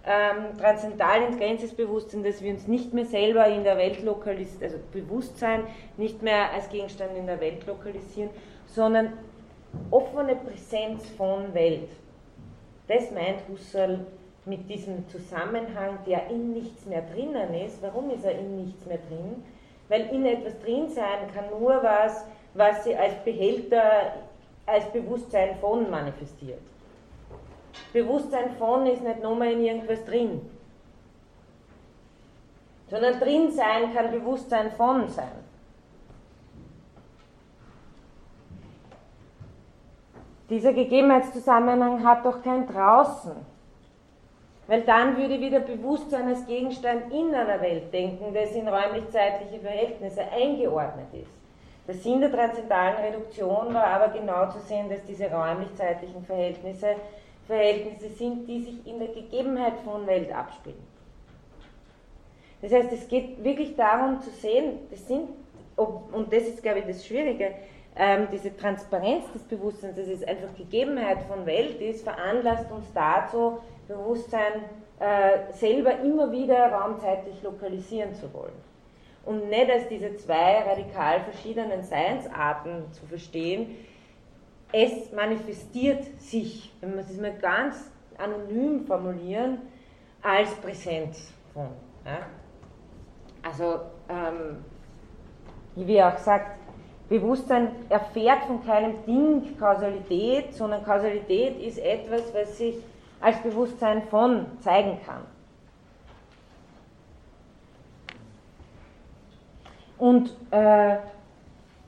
Speaker 1: Ähm, transzendental entgrenztes Bewusstsein, dass wir uns nicht mehr selber in der Welt lokalisieren, also Bewusstsein nicht mehr als Gegenstand in der Welt lokalisieren, sondern offene Präsenz von Welt. Das meint Husserl mit diesem Zusammenhang, der in nichts mehr drinnen ist. Warum ist er in nichts mehr drin? Weil in etwas drin sein kann nur was, was sie als Behälter, als Bewusstsein von manifestiert. Bewusstsein von ist nicht nur mal in irgendwas drin, sondern drin sein kann Bewusstsein von sein. Dieser Gegebenheitszusammenhang hat doch kein Draußen. Weil dann würde wieder Bewusstsein als Gegenstand in einer Welt denken, das in räumlich-zeitliche Verhältnisse eingeordnet ist. Der Sinn der transzendentalen Reduktion war aber genau zu sehen, dass diese räumlich-zeitlichen Verhältnisse Verhältnisse sind, die sich in der Gegebenheit von Welt abspielen. Das heißt, es geht wirklich darum zu sehen, das sind, und das ist, glaube ich, das Schwierige, ähm, diese Transparenz des Bewusstseins, dass es einfach Gegebenheit von Welt ist, veranlasst uns dazu, Bewusstsein äh, selber immer wieder raumzeitlich lokalisieren zu wollen. Und nicht als diese zwei radikal verschiedenen Seinsarten zu verstehen, es manifestiert sich, wenn wir es mal ganz anonym formulieren, als Präsenz von. Ja? Also, ähm, wie auch sagt, Bewusstsein erfährt von keinem Ding Kausalität, sondern Kausalität ist etwas, was sich als Bewusstsein von zeigen kann. Und äh,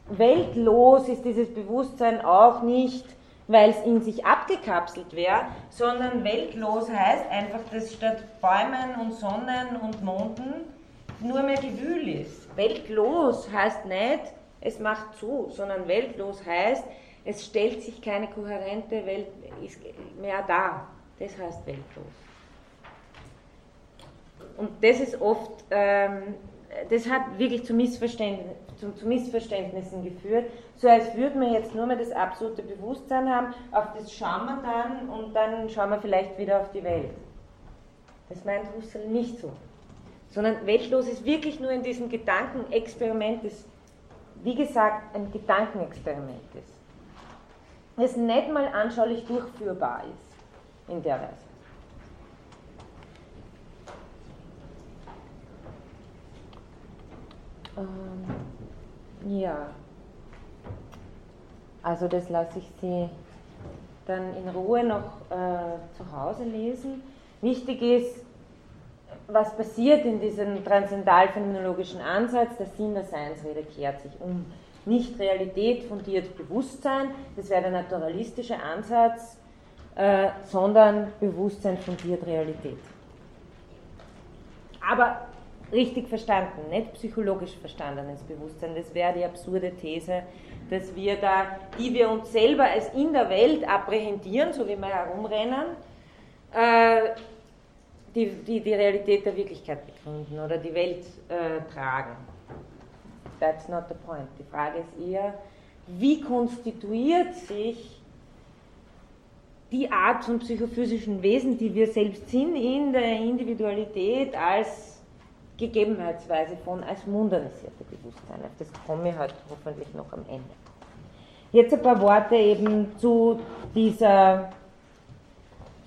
Speaker 1: weltlos ist dieses Bewusstsein auch nicht, weil es in sich abgekapselt wäre, sondern weltlos heißt einfach, dass statt Bäumen und Sonnen und Monden nur mehr Gewühl ist. Weltlos heißt nicht, es macht zu, sondern weltlos heißt, es stellt sich keine kohärente Welt mehr dar. Das heißt weltlos. Und das ist oft, ähm, das hat wirklich zu, Missverständnis, zu, zu, Missverständnissen geführt, so als würden wir jetzt nur mehr das absolute Bewusstsein haben, auf das schauen wir dann und dann schauen wir vielleicht wieder auf die Welt. Das meint Husserl nicht so. Sondern weltlos ist wirklich nur in diesem Gedankenexperiment, das wie gesagt ein Gedankenexperiment ist. Das nicht mal anschaulich durchführbar ist in der Weise. Ähm, ja, also das lasse ich Sie dann in Ruhe noch äh, zu Hause lesen. Wichtig ist, was passiert in diesem transzendental-phänomenologischen Ansatz? Der Sinn der Seinsrede kehrt sich um. Nicht Realität fundiert Bewusstsein, das wäre der naturalistische Ansatz, äh, sondern Bewusstsein fundiert Realität. Aber richtig verstanden, nicht psychologisch verstandenes Bewusstsein, das wäre die absurde These, dass wir da, die wir uns selber als in der Welt apprehentieren, so wie wir herumrennen, äh, die, die, die Realität der Wirklichkeit begründen oder die Welt äh, tragen. That's not the point. Die Frage ist eher, wie konstituiert sich die Art von psychophysischen Wesen, die wir selbst sind, in der Individualität als Gegebenheitsweise von, als mundanisierte Bewusstsein. Auf das komme ich halt hoffentlich noch am Ende. Jetzt ein paar Worte eben zu dieser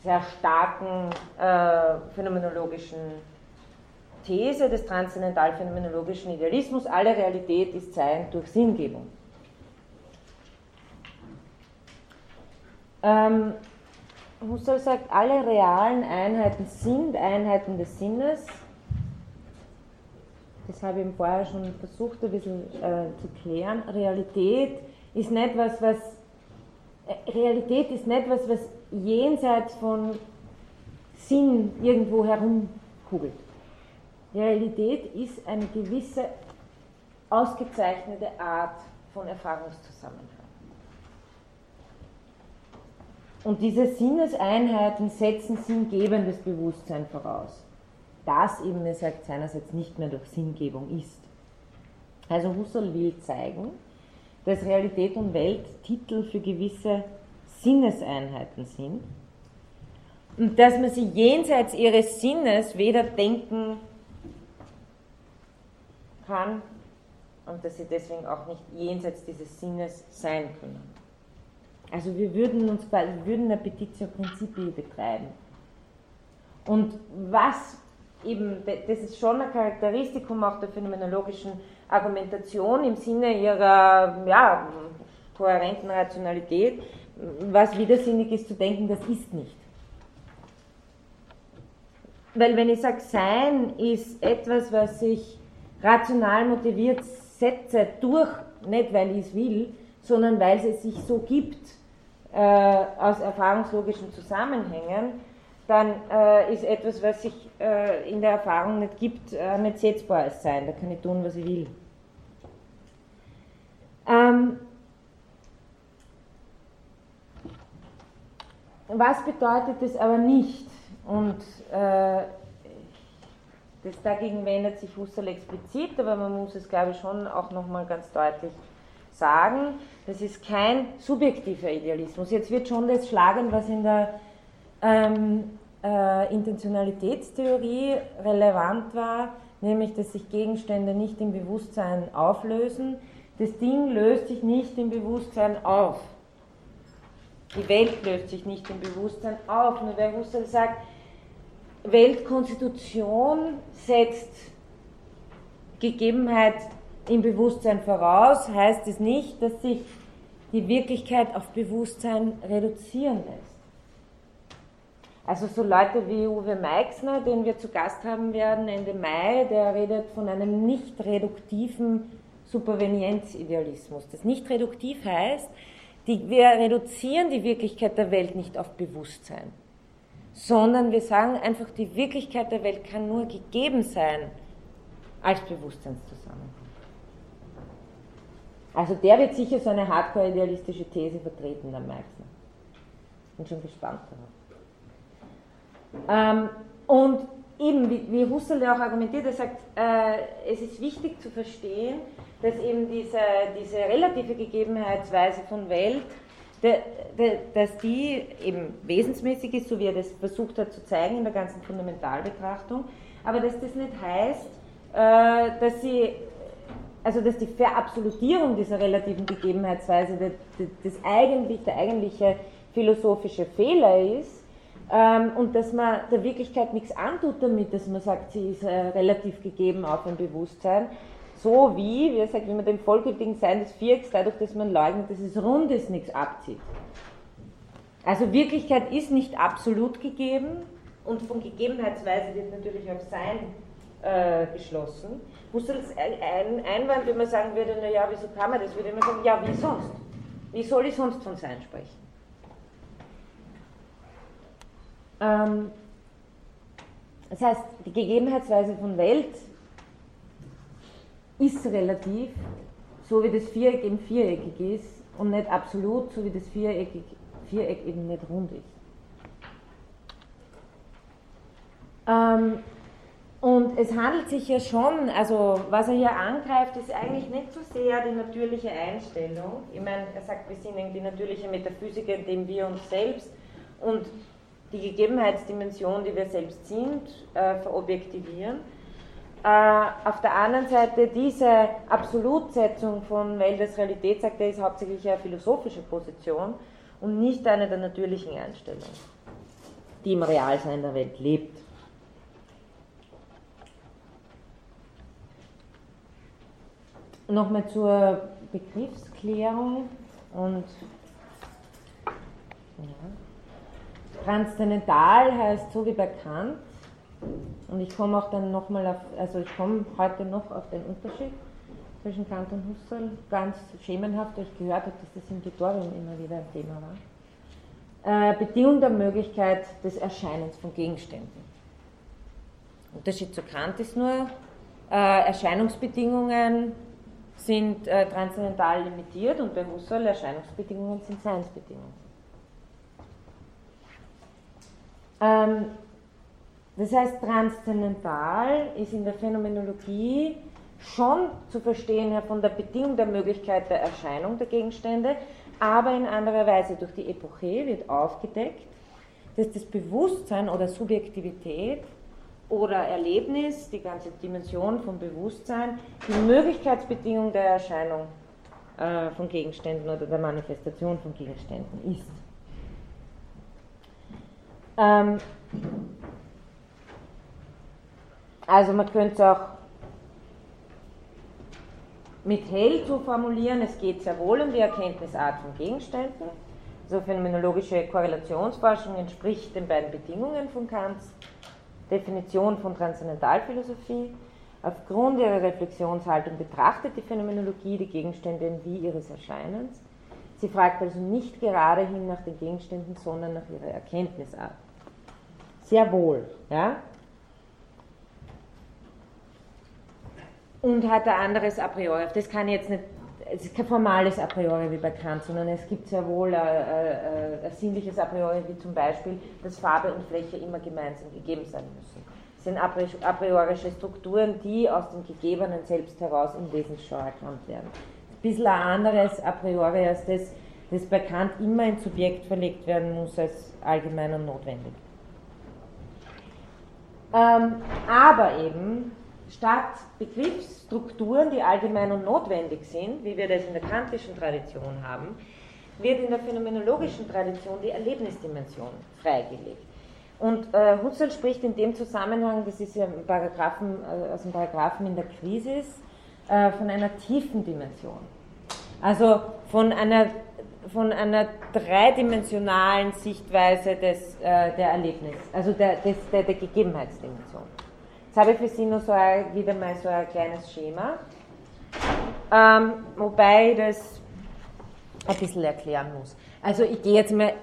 Speaker 1: sehr starken äh, phänomenologischen These des transzendental-phänomenologischen Idealismus. Alle Realität ist Sein durch Sinngebung. Ähm, Husserl sagt, alle realen Einheiten sind Einheiten des Sinnes. Das habe ich ihm vorher schon versucht, ein bisschen äh, zu klären. Realität ist nicht was, was äh, Realität ist nicht was, was jenseits von Sinn irgendwo herumkugelt. Realität ist eine gewisse ausgezeichnete Art von Erfahrungszusammenhang. Und diese Sinneseinheiten setzen sinngebendes Bewusstsein voraus. Das eben, er sagt, seinerseits nicht mehr durch Sinngebung ist. Also Husserl will zeigen, dass Realität und Welt Titel für gewisse Sinneseinheiten sind und dass man sie jenseits ihres Sinnes weder denken kann und dass sie deswegen auch nicht jenseits dieses Sinnes sein können. Also wir würden uns quasi, würden eine Petitio Principii betreiben. Und was eben, das ist schon ein Charakteristikum auch der phänomenologischen Argumentation im Sinne ihrer ja, kohärenten Rationalität, was widersinnig ist zu denken, das ist nicht. Weil wenn ich sage, Sein ist etwas, was ich rational motiviert setze durch, nicht weil ich es will, sondern weil es sich so gibt äh, aus erfahrungslogischen Zusammenhängen, dann äh, ist etwas, was sich äh, in der Erfahrung nicht gibt, äh, nicht setzbar als Sein. Da kann ich tun, was ich will. Ähm, was bedeutet das aber nicht? Und äh, das, dagegen wendet sich Husserl explizit, aber man muss es, glaube ich, schon auch nochmal ganz deutlich sagen. Das ist kein subjektiver Idealismus. Jetzt wird schon das schlagen, was in der ähm, äh, Intentionalitätstheorie relevant war, nämlich dass sich Gegenstände nicht im Bewusstsein auflösen. Das Ding löst sich nicht im Bewusstsein auf. Die Welt löst sich nicht im Bewusstsein auf. Nur wer Husserl sagt, Weltkonstitution setzt Gegebenheit im Bewusstsein voraus, heißt es nicht, dass sich die Wirklichkeit auf Bewusstsein reduzieren lässt. Also so Leute wie Uwe Meixner, den wir zu Gast haben werden Ende Mai, der redet von einem nicht reduktiven Supervenienzidealismus. Das nicht reduktiv heißt, die, wir reduzieren die Wirklichkeit der Welt nicht auf Bewusstsein sondern wir sagen einfach, die Wirklichkeit der Welt kann nur gegeben sein als Bewusstseinszusammenhang. Also der wird sicher so eine hardcore-idealistische These vertreten, der Meixner. Bin schon gespannt darauf. Ähm, und eben, wie, wie Husserl ja auch argumentiert, er sagt, äh, es ist wichtig zu verstehen, dass eben diese, diese relative Gegebenheitsweise von Welt dass die eben wesensmäßig ist, so wie er das versucht hat zu zeigen in der ganzen Fundamentalbetrachtung, aber dass das nicht heißt, äh, dass sie, also dass die Verabsolutierung dieser relativen Gegebenheitsweise das eigentlich, der eigentliche philosophische Fehler ist ähm, und dass man der Wirklichkeit nichts antut damit, dass man sagt, sie ist äh, relativ gegeben auf ein Bewusstsein, so wie, wie er sagt, wenn man dem vollgültigen Sein des Vierecks, dadurch, dass man leugnet, dass es rund ist, nichts abzieht. Also Wirklichkeit ist nicht absolut gegeben und von Gegebenheitsweise wird natürlich auf Sein äh, geschlossen. Husserls ein Einwand, wenn man sagen würde, naja, wieso kann man das, würde man sagen, ja, wie sonst? Wie soll ich sonst von Sein sprechen? Ähm, das heißt, die Gegebenheitsweise von Welt ist relativ, so wie das Viereck eben viereckig ist und nicht absolut, so wie das Viereckig, Viereck eben nicht rund ist. Ähm, und es handelt sich ja schon, also was er hier angreift, ist eigentlich nicht so sehr die natürliche Einstellung. Ich meine, er sagt, wir sind die natürliche Metaphysiker, indem wir uns selbst und die Gegebenheitsdimension, die wir selbst sind, äh, verobjektivieren auf der anderen Seite diese Absolutsetzung von Welt als Realität, sagt er, ist hauptsächlich eine philosophische Position und nicht eine der natürlichen Einstellungen, die im Realsein der Welt lebt. Nochmal zur Begriffsklärung und Ja. Transzendental heißt so wie bei Kant, und ich komme auch dann nochmal auf, also ich komme heute noch auf den Unterschied zwischen Kant und Husserl, ganz schemenhaft, weil ich gehört habe, dass das im Tutorium immer wieder ein Thema war. Äh, Bedingung der Möglichkeit des Erscheinens von Gegenständen. Unterschied zu Kant ist nur, äh, Erscheinungsbedingungen sind äh, transzendental limitiert und bei Husserl Erscheinungsbedingungen sind Seinsbedingungen. Ähm, das heißt, transzendental ist in der Phänomenologie schon zu verstehen von der Bedingung der Möglichkeit der Erscheinung der Gegenstände, aber in anderer Weise. Durch die Epoche wird aufgedeckt, dass das Bewusstsein oder Subjektivität oder Erlebnis, die ganze Dimension vom Bewusstsein, die Möglichkeitsbedingung der Erscheinung äh, von Gegenständen oder der Manifestation von Gegenständen ist. Ähm, also man könnte es auch mit hell zu formulieren, es geht sehr wohl um die Erkenntnisart von Gegenständen. Also phänomenologische Korrelationsforschung entspricht den beiden Bedingungen von Kants Definition von Transzendentalphilosophie. Aufgrund ihrer Reflexionshaltung betrachtet die Phänomenologie die Gegenstände wie ihres Erscheinens. Sie fragt also nicht gerade hin nach den Gegenständen, sondern nach ihrer Erkenntnisart. Sehr wohl, ja? Und hat ein anderes A priori. Das kann ich jetzt nicht es ist kein formales A priori wie bei Kant, sondern es gibt sehr wohl ein, ein, ein sinnliches A priori, wie zum Beispiel, dass Farbe und Fläche immer gemeinsam gegeben sein müssen. Das sind a priorische Strukturen, die aus dem Gegebenen selbst heraus im Wesensschau erkannt werden. Ein bisschen ein anderes A priori als das, das bei Kant immer ins Subjekt verlegt werden muss als allgemein und notwendig. Ähm, aber eben statt Begriffsstrukturen, die allgemein und notwendig sind, wie wir das in der kantischen Tradition haben, wird in der phänomenologischen Tradition die Erlebnisdimension freigelegt. Und äh, Husserl spricht in dem Zusammenhang, das ist ja Paragraphen, äh, aus dem Paragraphen in der Krisis, äh, von einer tiefen Dimension. Also von einer, von einer dreidimensionalen Sichtweise des, äh, der Erlebnis, also der, des, der, der Gegebenheitsdimension. Jetzt habe ich für Sie noch so ein, wieder mal so ein kleines Schema, ähm, wobei ich das ein bisschen erklären muss. Also ich gehe jetzt mal,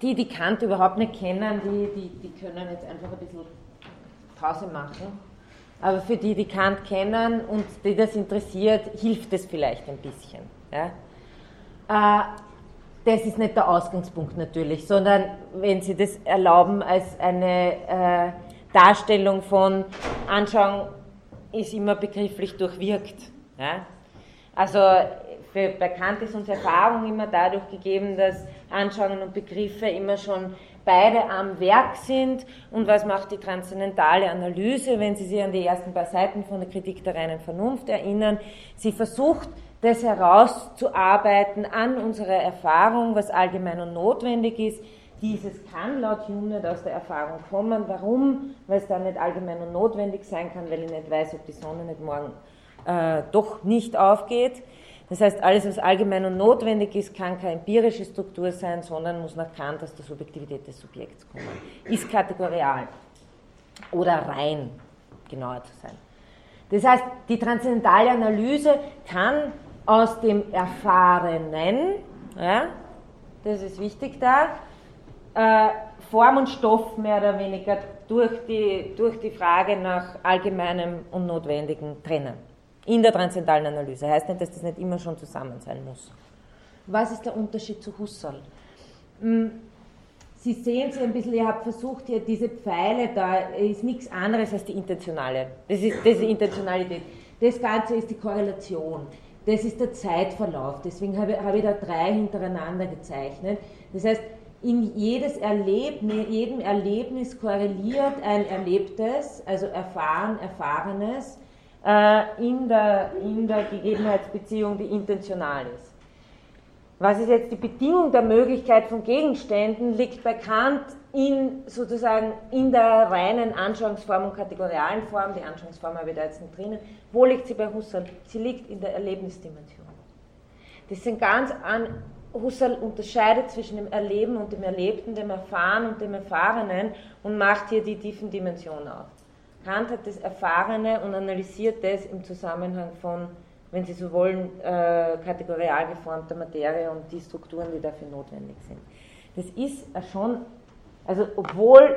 Speaker 1: die, die Kant überhaupt nicht kennen, die, die, die können jetzt einfach ein bisschen Pause machen. Aber für die, die Kant kennen und die das interessiert, hilft es vielleicht ein bisschen. Ja? Äh, das ist nicht der Ausgangspunkt natürlich, sondern wenn Sie das erlauben, als eine äh, Darstellung von Anschauung ist immer begrifflich durchwirkt. Ja? Also für, bei Kant ist uns Erfahrung immer dadurch gegeben, dass Anschauungen und Begriffe immer schon beide am Werk sind. Und was macht die transzendentale Analyse, wenn Sie sich an die ersten paar Seiten von der Kritik der reinen Vernunft erinnern? Sie versucht, das herauszuarbeiten an unserer Erfahrung, was allgemein und notwendig ist, dieses kann laut Hume nicht aus der Erfahrung kommen. Warum? Weil es dann nicht allgemein und notwendig sein kann, weil ich nicht weiß, ob die Sonne nicht morgen äh, doch nicht aufgeht. Das heißt, alles, was allgemein und notwendig ist, kann keine empirische Struktur sein, sondern muss nach Kant aus der Subjektivität des Subjekts kommen. Ist kategorial oder rein, genauer zu sein. Das heißt, die transzendentale Analyse kann aus dem Erfahrenen, ja, das ist wichtig da, äh, Form und Stoff mehr oder weniger durch die, durch die Frage nach Allgemeinem und Notwendigen trennen. In der transzendentalen Analyse. Heißt nicht, dass das nicht immer schon zusammen sein muss. Was ist der Unterschied zu Husserl? Hm, Sie sehen es ein bisschen, ihr habt versucht hier diese Pfeile, da ist nichts anderes als die intentionale. Das ist, die Intentionalität. Das Ganze ist die Korrelation. Das ist der Zeitverlauf. Deswegen habe ich da drei hintereinander gezeichnet. Das heißt, in jedes Erlebnis, jedem Erlebnis korreliert ein Erlebtes, also erfahren, Erfahrenes, äh, in, der, in der Gegebenheitsbeziehung, die intentional ist. Was ist jetzt die Bedingung der Möglichkeit von Gegenständen, liegt bei Kant in, sozusagen in der reinen Anschauungsform und kategorialen Form, die Anschauungsform habe ich da jetzt nicht drinnen. Wo liegt sie bei Husserl? Sie liegt in der Erlebnisdimension. Das sind ganz an, Husserl unterscheidet zwischen dem Erleben und dem Erlebten, dem Erfahren und dem Erfahrenen und macht hier die tiefen Dimensionen auf. Kant hat das Erfahrene und analysiert das im Zusammenhang von, wenn Sie so wollen, äh, kategorial geformter Materie und die Strukturen, die dafür notwendig sind. Das ist schon, also obwohl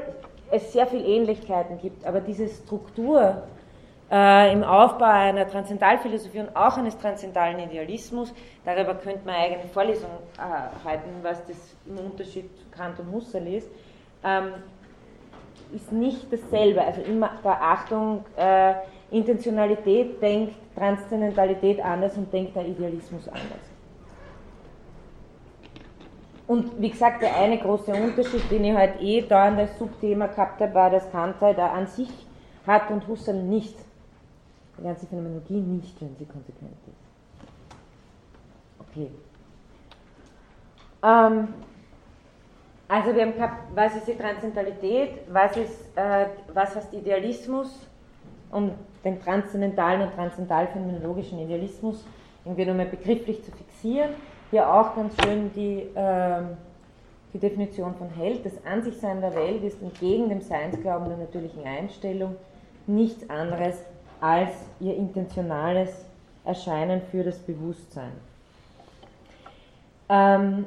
Speaker 1: es sehr viele Ähnlichkeiten gibt, aber diese Struktur äh, im Aufbau einer Transzendentalphilosophie und auch eines transzendentalen Idealismus, darüber könnte man eigene Vorlesung äh, halten, was das im Unterschied zu Kant und Husserl ist, ähm, ist nicht dasselbe. Also immer Beachtung, äh, Intentionalität denkt Transzendentalität anders und denkt der Idealismus anders. Und wie gesagt, der eine große Unterschied, den ich halt eh da an das Subthema gehabt habe, war, dass Kant halt an sich hat und Husserl nicht. Die ganze Phänomenologie nicht, wenn sie konsequent ist. Okay. Ähm, also wir haben gehabt, was ist die Transzendentalität, was, ist, äh, was heißt Idealismus, um den transzendentalen und transzendental-phänomenologischen Idealismus irgendwie nochmal begrifflich zu fixieren. Hier auch ganz schön die, äh, die Definition von Held. Das Ansichtsein der Welt ist entgegen dem Seinsglauben der natürlichen Einstellung nichts anderes als ihr intentionales Erscheinen für das Bewusstsein. Ähm,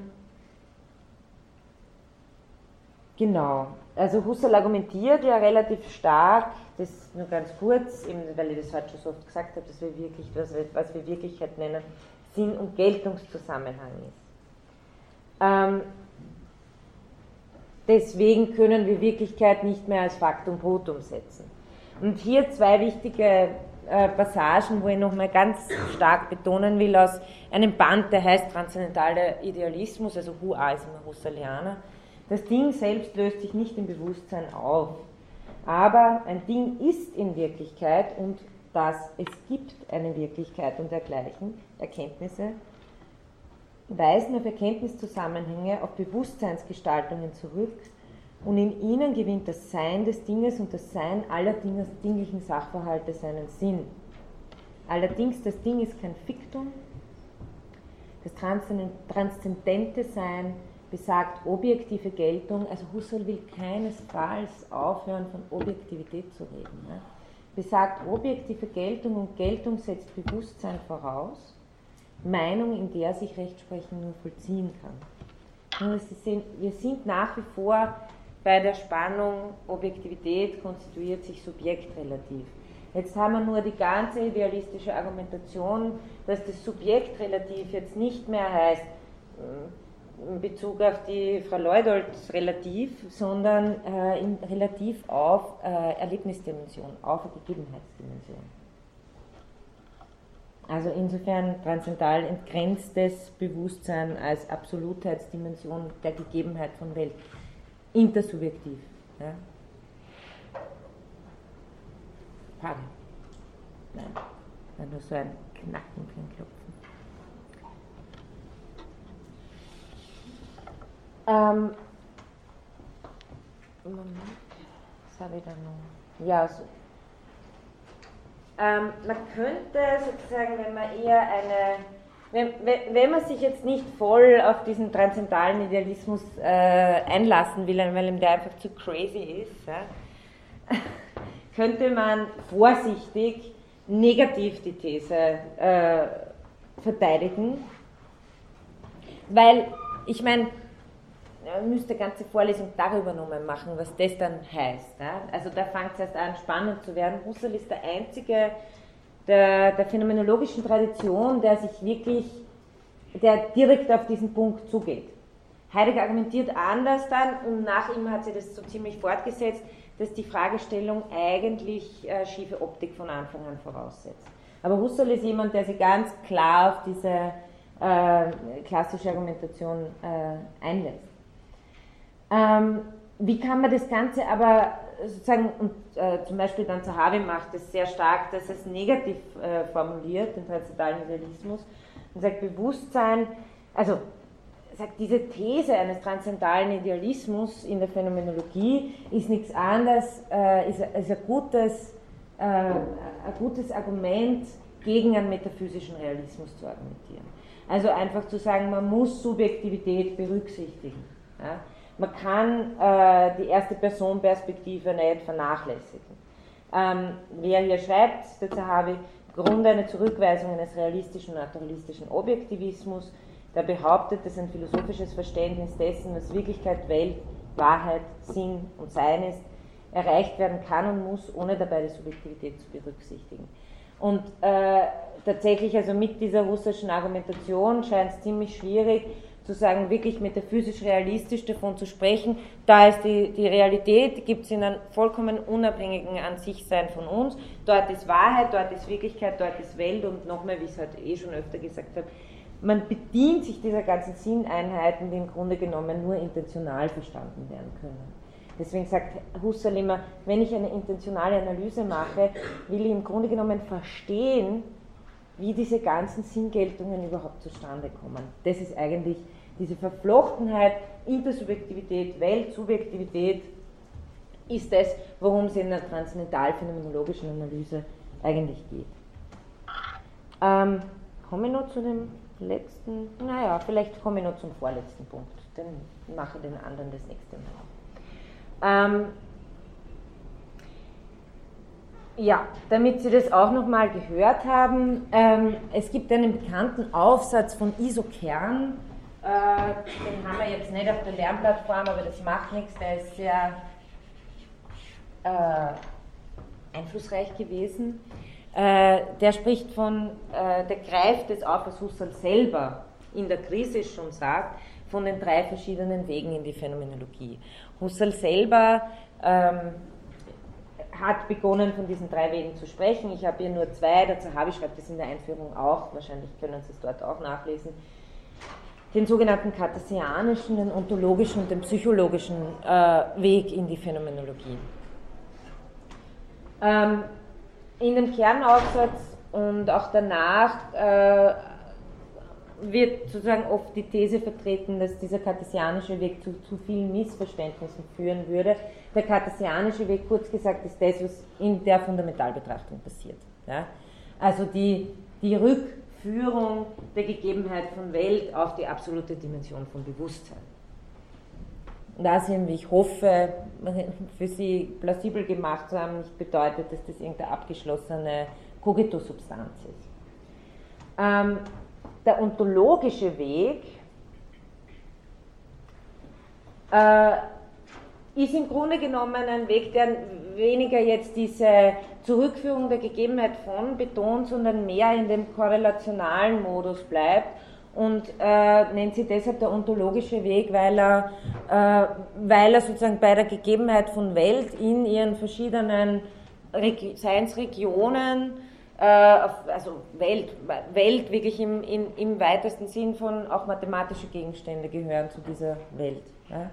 Speaker 1: genau, also Husserl argumentiert ja relativ stark, das nur ganz kurz, eben weil ich das heute schon so oft gesagt habe, dass wir wirklich, was wir, was wir Wirklichkeit nennen, Sinn- und Geltungszusammenhang ist. Ähm, deswegen können wir Wirklichkeit nicht mehr als Faktum Brut umsetzen. Und hier zwei wichtige äh, Passagen, wo ich nochmal ganz stark betonen will, aus einem Band, der heißt Transzendentaler Idealismus, also Hua ist immer Husserlianer. Das Ding selbst löst sich nicht im Bewusstsein auf, aber ein Ding ist in Wirklichkeit und dass es gibt eine Wirklichkeit und dergleichen, Erkenntnisse, weisen auf Erkenntniszusammenhänge, auf Bewusstseinsgestaltungen zurück, und in ihnen gewinnt das Sein des Dinges und das Sein aller dinglichen Sachverhalte seinen Sinn. Allerdings, das Ding ist kein Fiktum. Das transzendente Sein besagt objektive Geltung. Also Husserl will keinesfalls aufhören, von Objektivität zu reden. Ne? Besagt objektive Geltung und Geltung setzt Bewusstsein voraus. Meinung, in der sich Rechtsprechung nur vollziehen kann. Und Sie sehen, wir sind nach wie vor bei der Spannung Objektivität konstituiert sich Subjekt relativ. Jetzt haben wir nur die ganze idealistische Argumentation, dass das Subjekt relativ jetzt nicht mehr heißt, äh, in Bezug auf die Frau Leudolz relativ, sondern äh, in, relativ auf äh, Erlebnisdimension, auf Gegebenheitsdimension. Also insofern transzendental entgrenztes Bewusstsein als Absolutheitsdimension der Gegebenheit von Welt intersubjektiv. Ja? Frage? Nein, war nur so ein Knacken, kein Klopfen. Ähm, was habe ich da noch? Ja, so. Ähm, man könnte sozusagen, wenn man eher eine wenn, wenn, man sich jetzt nicht voll auf diesen transzendentalen Idealismus äh, einlassen will, weil ihm der einfach zu crazy ist, ja, [laughs] könnte man vorsichtig negativ die These äh, verteidigen, weil ich meine, man müsste ganze Vorlesung darüber nochmal machen, was das dann heißt. Ja? Also da fängt es erst an, spannend zu werden. Husserl ist der einzige der, der phänomenologischen Tradition, der sich wirklich, der direkt auf diesen Punkt zugeht. Heidegger argumentiert anders dann und nach ihm hat sie das so ziemlich fortgesetzt, dass die Fragestellung eigentlich äh, schiefe Optik von Anfang an voraussetzt. Aber Husserl ist jemand, der sich ganz klar auf diese äh, klassische Argumentation äh, einlässt. Ähm, wie kann man das Ganze aber sozusagen, und äh, zum Beispiel dann Zahavi macht es sehr stark, dass es negativ äh, formuliert, den transzendentalen Idealismus, und sagt, Bewusstsein, also sagt, diese These eines transzendentalen Idealismus in der Phänomenologie ist nichts anderes, äh, ist, ist, ein, gutes, äh, ein gutes Argument gegen einen metaphysischen Realismus zu argumentieren. Also einfach zu sagen, man muss Subjektivität berücksichtigen. Ja? Man kann äh, die erste Person-Perspektive nicht vernachlässigen. Ähm, wer hier schreibt, der Zahavi, Grund eine Zurückweisung eines realistischen naturalistischen Objektivismus, der behauptet, dass ein philosophisches Verständnis dessen, was Wirklichkeit, Welt, Wahrheit, Sinn und Sein ist, erreicht werden kann und muss, ohne dabei die Subjektivität zu berücksichtigen. Und äh, tatsächlich, also mit dieser russischen Argumentation scheint es ziemlich schwierig, zu sagen, wirklich metaphysisch-realistisch davon zu sprechen. Da ist die, die Realität, gibt es in einem vollkommen unabhängigen an sich sein von uns. Dort ist Wahrheit, dort ist Wirklichkeit, dort ist Welt und nochmal, wie ich es heute eh schon öfter gesagt habe, man bedient sich dieser ganzen Sinneinheiten, die im Grunde genommen nur intentional verstanden werden können. Deswegen sagt Husserl immer, wenn ich eine intentionale Analyse mache, will ich im Grunde genommen verstehen, wie diese ganzen Sinngeltungen überhaupt zustande kommen. Das ist eigentlich diese Verflochtenheit, Intersubjektivität, Weltsubjektivität, ist das, worum es in der transzendental-phänomenologischen Analyse eigentlich geht. Ähm, komme ich noch zu dem letzten, naja, vielleicht komme ich noch zum vorletzten Punkt, dann mache ich den anderen das nächste Mal. Ähm, ja, damit Sie das auch nochmal gehört haben, ähm, es gibt einen bekannten Aufsatz von Iso Kern, den haben wir jetzt nicht auf der Lernplattform, aber das macht nichts, der ist sehr äh, einflussreich gewesen. Äh, der spricht von, äh, der greift es auf, was Husserl selber in der Krise schon sagt, von den drei verschiedenen Wegen in die Phänomenologie. Husserl selber ähm, hat begonnen, von diesen drei Wegen zu sprechen. Ich habe hier nur zwei, dazu habe ich, schreibt das in der Einführung auch, wahrscheinlich können Sie es dort auch nachlesen. Den sogenannten kartesianischen, den ontologischen und den psychologischen äh, Weg in die Phänomenologie. Ähm, in dem Kernaufsatz und auch danach äh, wird sozusagen oft die These vertreten, dass dieser kartesianische Weg zu, zu vielen Missverständnissen führen würde. Der kartesianische Weg, kurz gesagt, ist das, was in der Fundamentalbetrachtung passiert. Ja? Also die, die Rückführung der Gegebenheit von Welt auf die absolute Dimension von Bewusstsein. Und das, wie ich hoffe, [laughs] für Sie plausibel gemacht zu haben, nicht bedeutet, dass das irgendeine abgeschlossene Cogito-Substanz ist. Ähm, der ontologische Weg äh, ist im Grunde genommen ein Weg, der weniger jetzt diese Zurückführung der Gegebenheit von betont, sondern mehr in dem korrelationalen Modus bleibt und äh, nennt sie deshalb der ontologische Weg, weil er, äh, weil er sozusagen bei der Gegebenheit von Welt in ihren verschiedenen Reg Seinsregionen äh, also Welt, Welt wirklich im, im, im weitesten Sinn von auch mathematische Gegenstände gehören zu dieser Welt. Ja.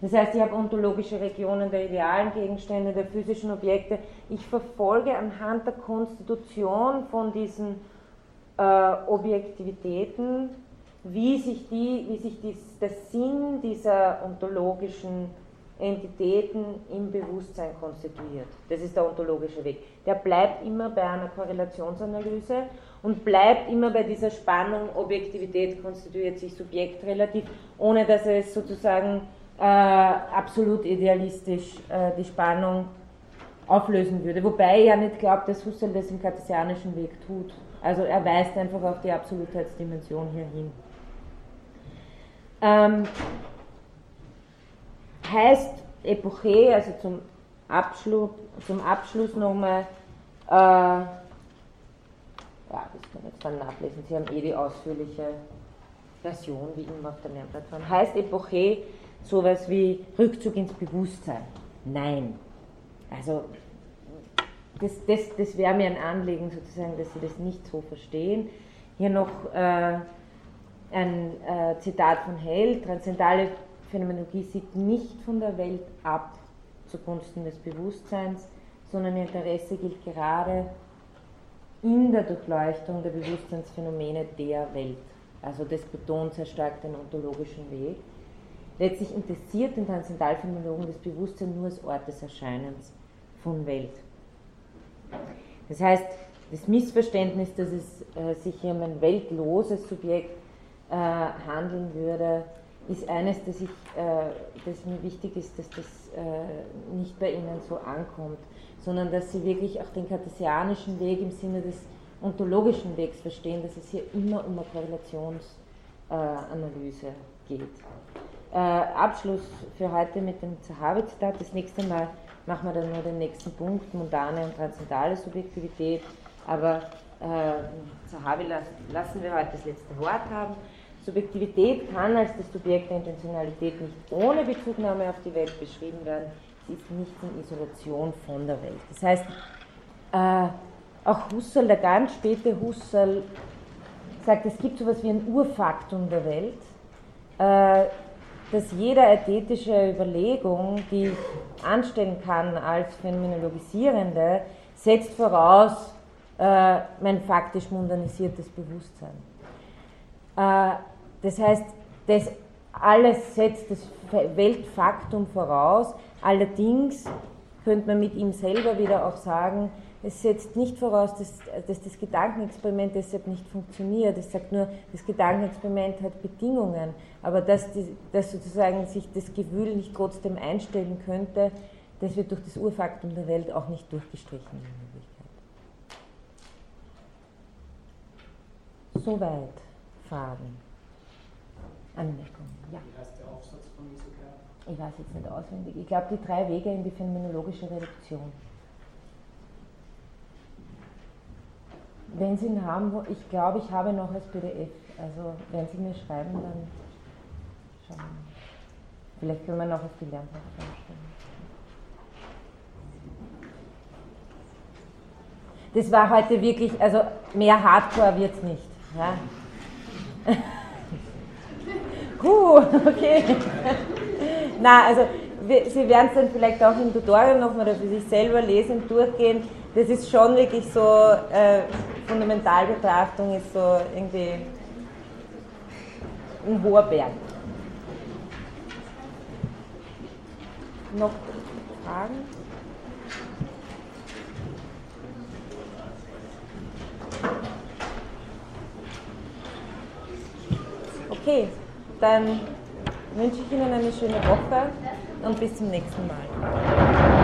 Speaker 1: Das heißt, ich habe ontologische Regionen der idealen Gegenstände, der physischen Objekte. Ich verfolge anhand der Konstitution von diesen äh, Objektivitäten, wie sich, die, wie sich dies, der Sinn dieser ontologischen Entitäten im Bewusstsein konstituiert. Das ist der ontologische Weg. Der bleibt immer bei einer Korrelationsanalyse und bleibt immer bei dieser Spannung, Objektivität konstituiert sich subjektrelativ, ohne dass es sozusagen äh, absolut idealistisch äh, die Spannung auflösen würde. Wobei ich ja nicht glaube, dass Husserl das im kartesianischen Weg tut. Also er weist einfach auf die Absolutheitsdimension hier hin. Ähm, heißt Epoche, also zum Abschluss, zum Abschluss nochmal, äh, ja, das kann ich jetzt dann nachlesen, Sie haben eh die ausführliche Version wie immer auf der Lernplattform. Heißt Epoche sowas wie Rückzug ins Bewusstsein? Nein. Also, das, das, das wäre mir ein Anliegen sozusagen, dass Sie das nicht so verstehen. Hier noch äh, ein äh, Zitat von Hell, transzendale Phänomenologie sieht nicht von der Welt ab zugunsten des Bewusstseins, sondern ihr Interesse gilt gerade in der Durchleuchtung der Bewusstseinsphänomene der Welt. Also das betont sehr stark den ontologischen Weg. Letztlich interessiert den Transzendentalphänomenologen das Bewusstsein nur als Ort des Erscheinens von Welt. Das heißt, das Missverständnis, dass es äh, sich hier um ein weltloses Subjekt äh, handeln würde, ist eines, das, ich, äh, das mir wichtig ist, dass das äh, nicht bei Ihnen so ankommt, sondern dass Sie wirklich auch den kartesianischen Weg im Sinne des ontologischen Wegs verstehen, dass es hier immer um eine Korrelationsanalyse geht. Äh, Abschluss für heute mit dem Zahavi-Zitat. Das nächste Mal machen wir dann nur den nächsten Punkt, mundane und transzendale Subjektivität. Aber äh, Zahavi lassen wir heute das letzte Wort haben. Subjektivität kann als das Subjekt der Intentionalität nicht ohne Bezugnahme auf die Welt beschrieben werden. Sie ist nicht in Isolation von der Welt. Das heißt, äh, auch Husserl, der ganz späte Husserl, sagt, es gibt so etwas wie ein Urfaktum der Welt, äh, dass jede ästhetische Überlegung, die ich anstellen kann als phänomenologisierende, setzt voraus äh, mein faktisch mundanisiertes Bewusstsein. Äh, das heißt, das alles setzt das Weltfaktum voraus, allerdings könnte man mit ihm selber wieder auch sagen, es setzt nicht voraus, dass, dass, das Gedankenexperiment deshalb nicht funktioniert. Es sagt nur, das Gedankenexperiment hat Bedingungen, aber dass, die, dass sozusagen sich das Gewühl nicht trotzdem einstellen könnte, das wird durch das Urfaktum der Welt auch nicht durchgestrichen in Wirklichkeit. Soweit Fragen, Anmerkungen. Ja.
Speaker 2: Wie heißt der Aufsatz von Isoker?
Speaker 1: Ich weiß jetzt nicht auswendig. Ich glaube, die drei Wege in die phänomenologische Reduktion. Wenn Sie ihn haben, ich glaube, ich habe noch als PDF. Also wenn Sie mir schreiben, dann schauen wir. Vielleicht können wir noch auf die Lernplattform stellen. Das war heute wirklich, also mehr Hardcore wird es nicht. Ja? [laughs] Puh, okay. [laughs] Na, also Sie werden es dann vielleicht auch im Tutorial nochmal oder für sich selber lesen, durchgehen. Das ist schon wirklich so, äh, Fundamentalbetrachtung ist so irgendwie ein hoher Berg. Noch Fragen? Okay, dann wünsche ich Ihnen eine schöne Woche und bis zum nächsten Mal.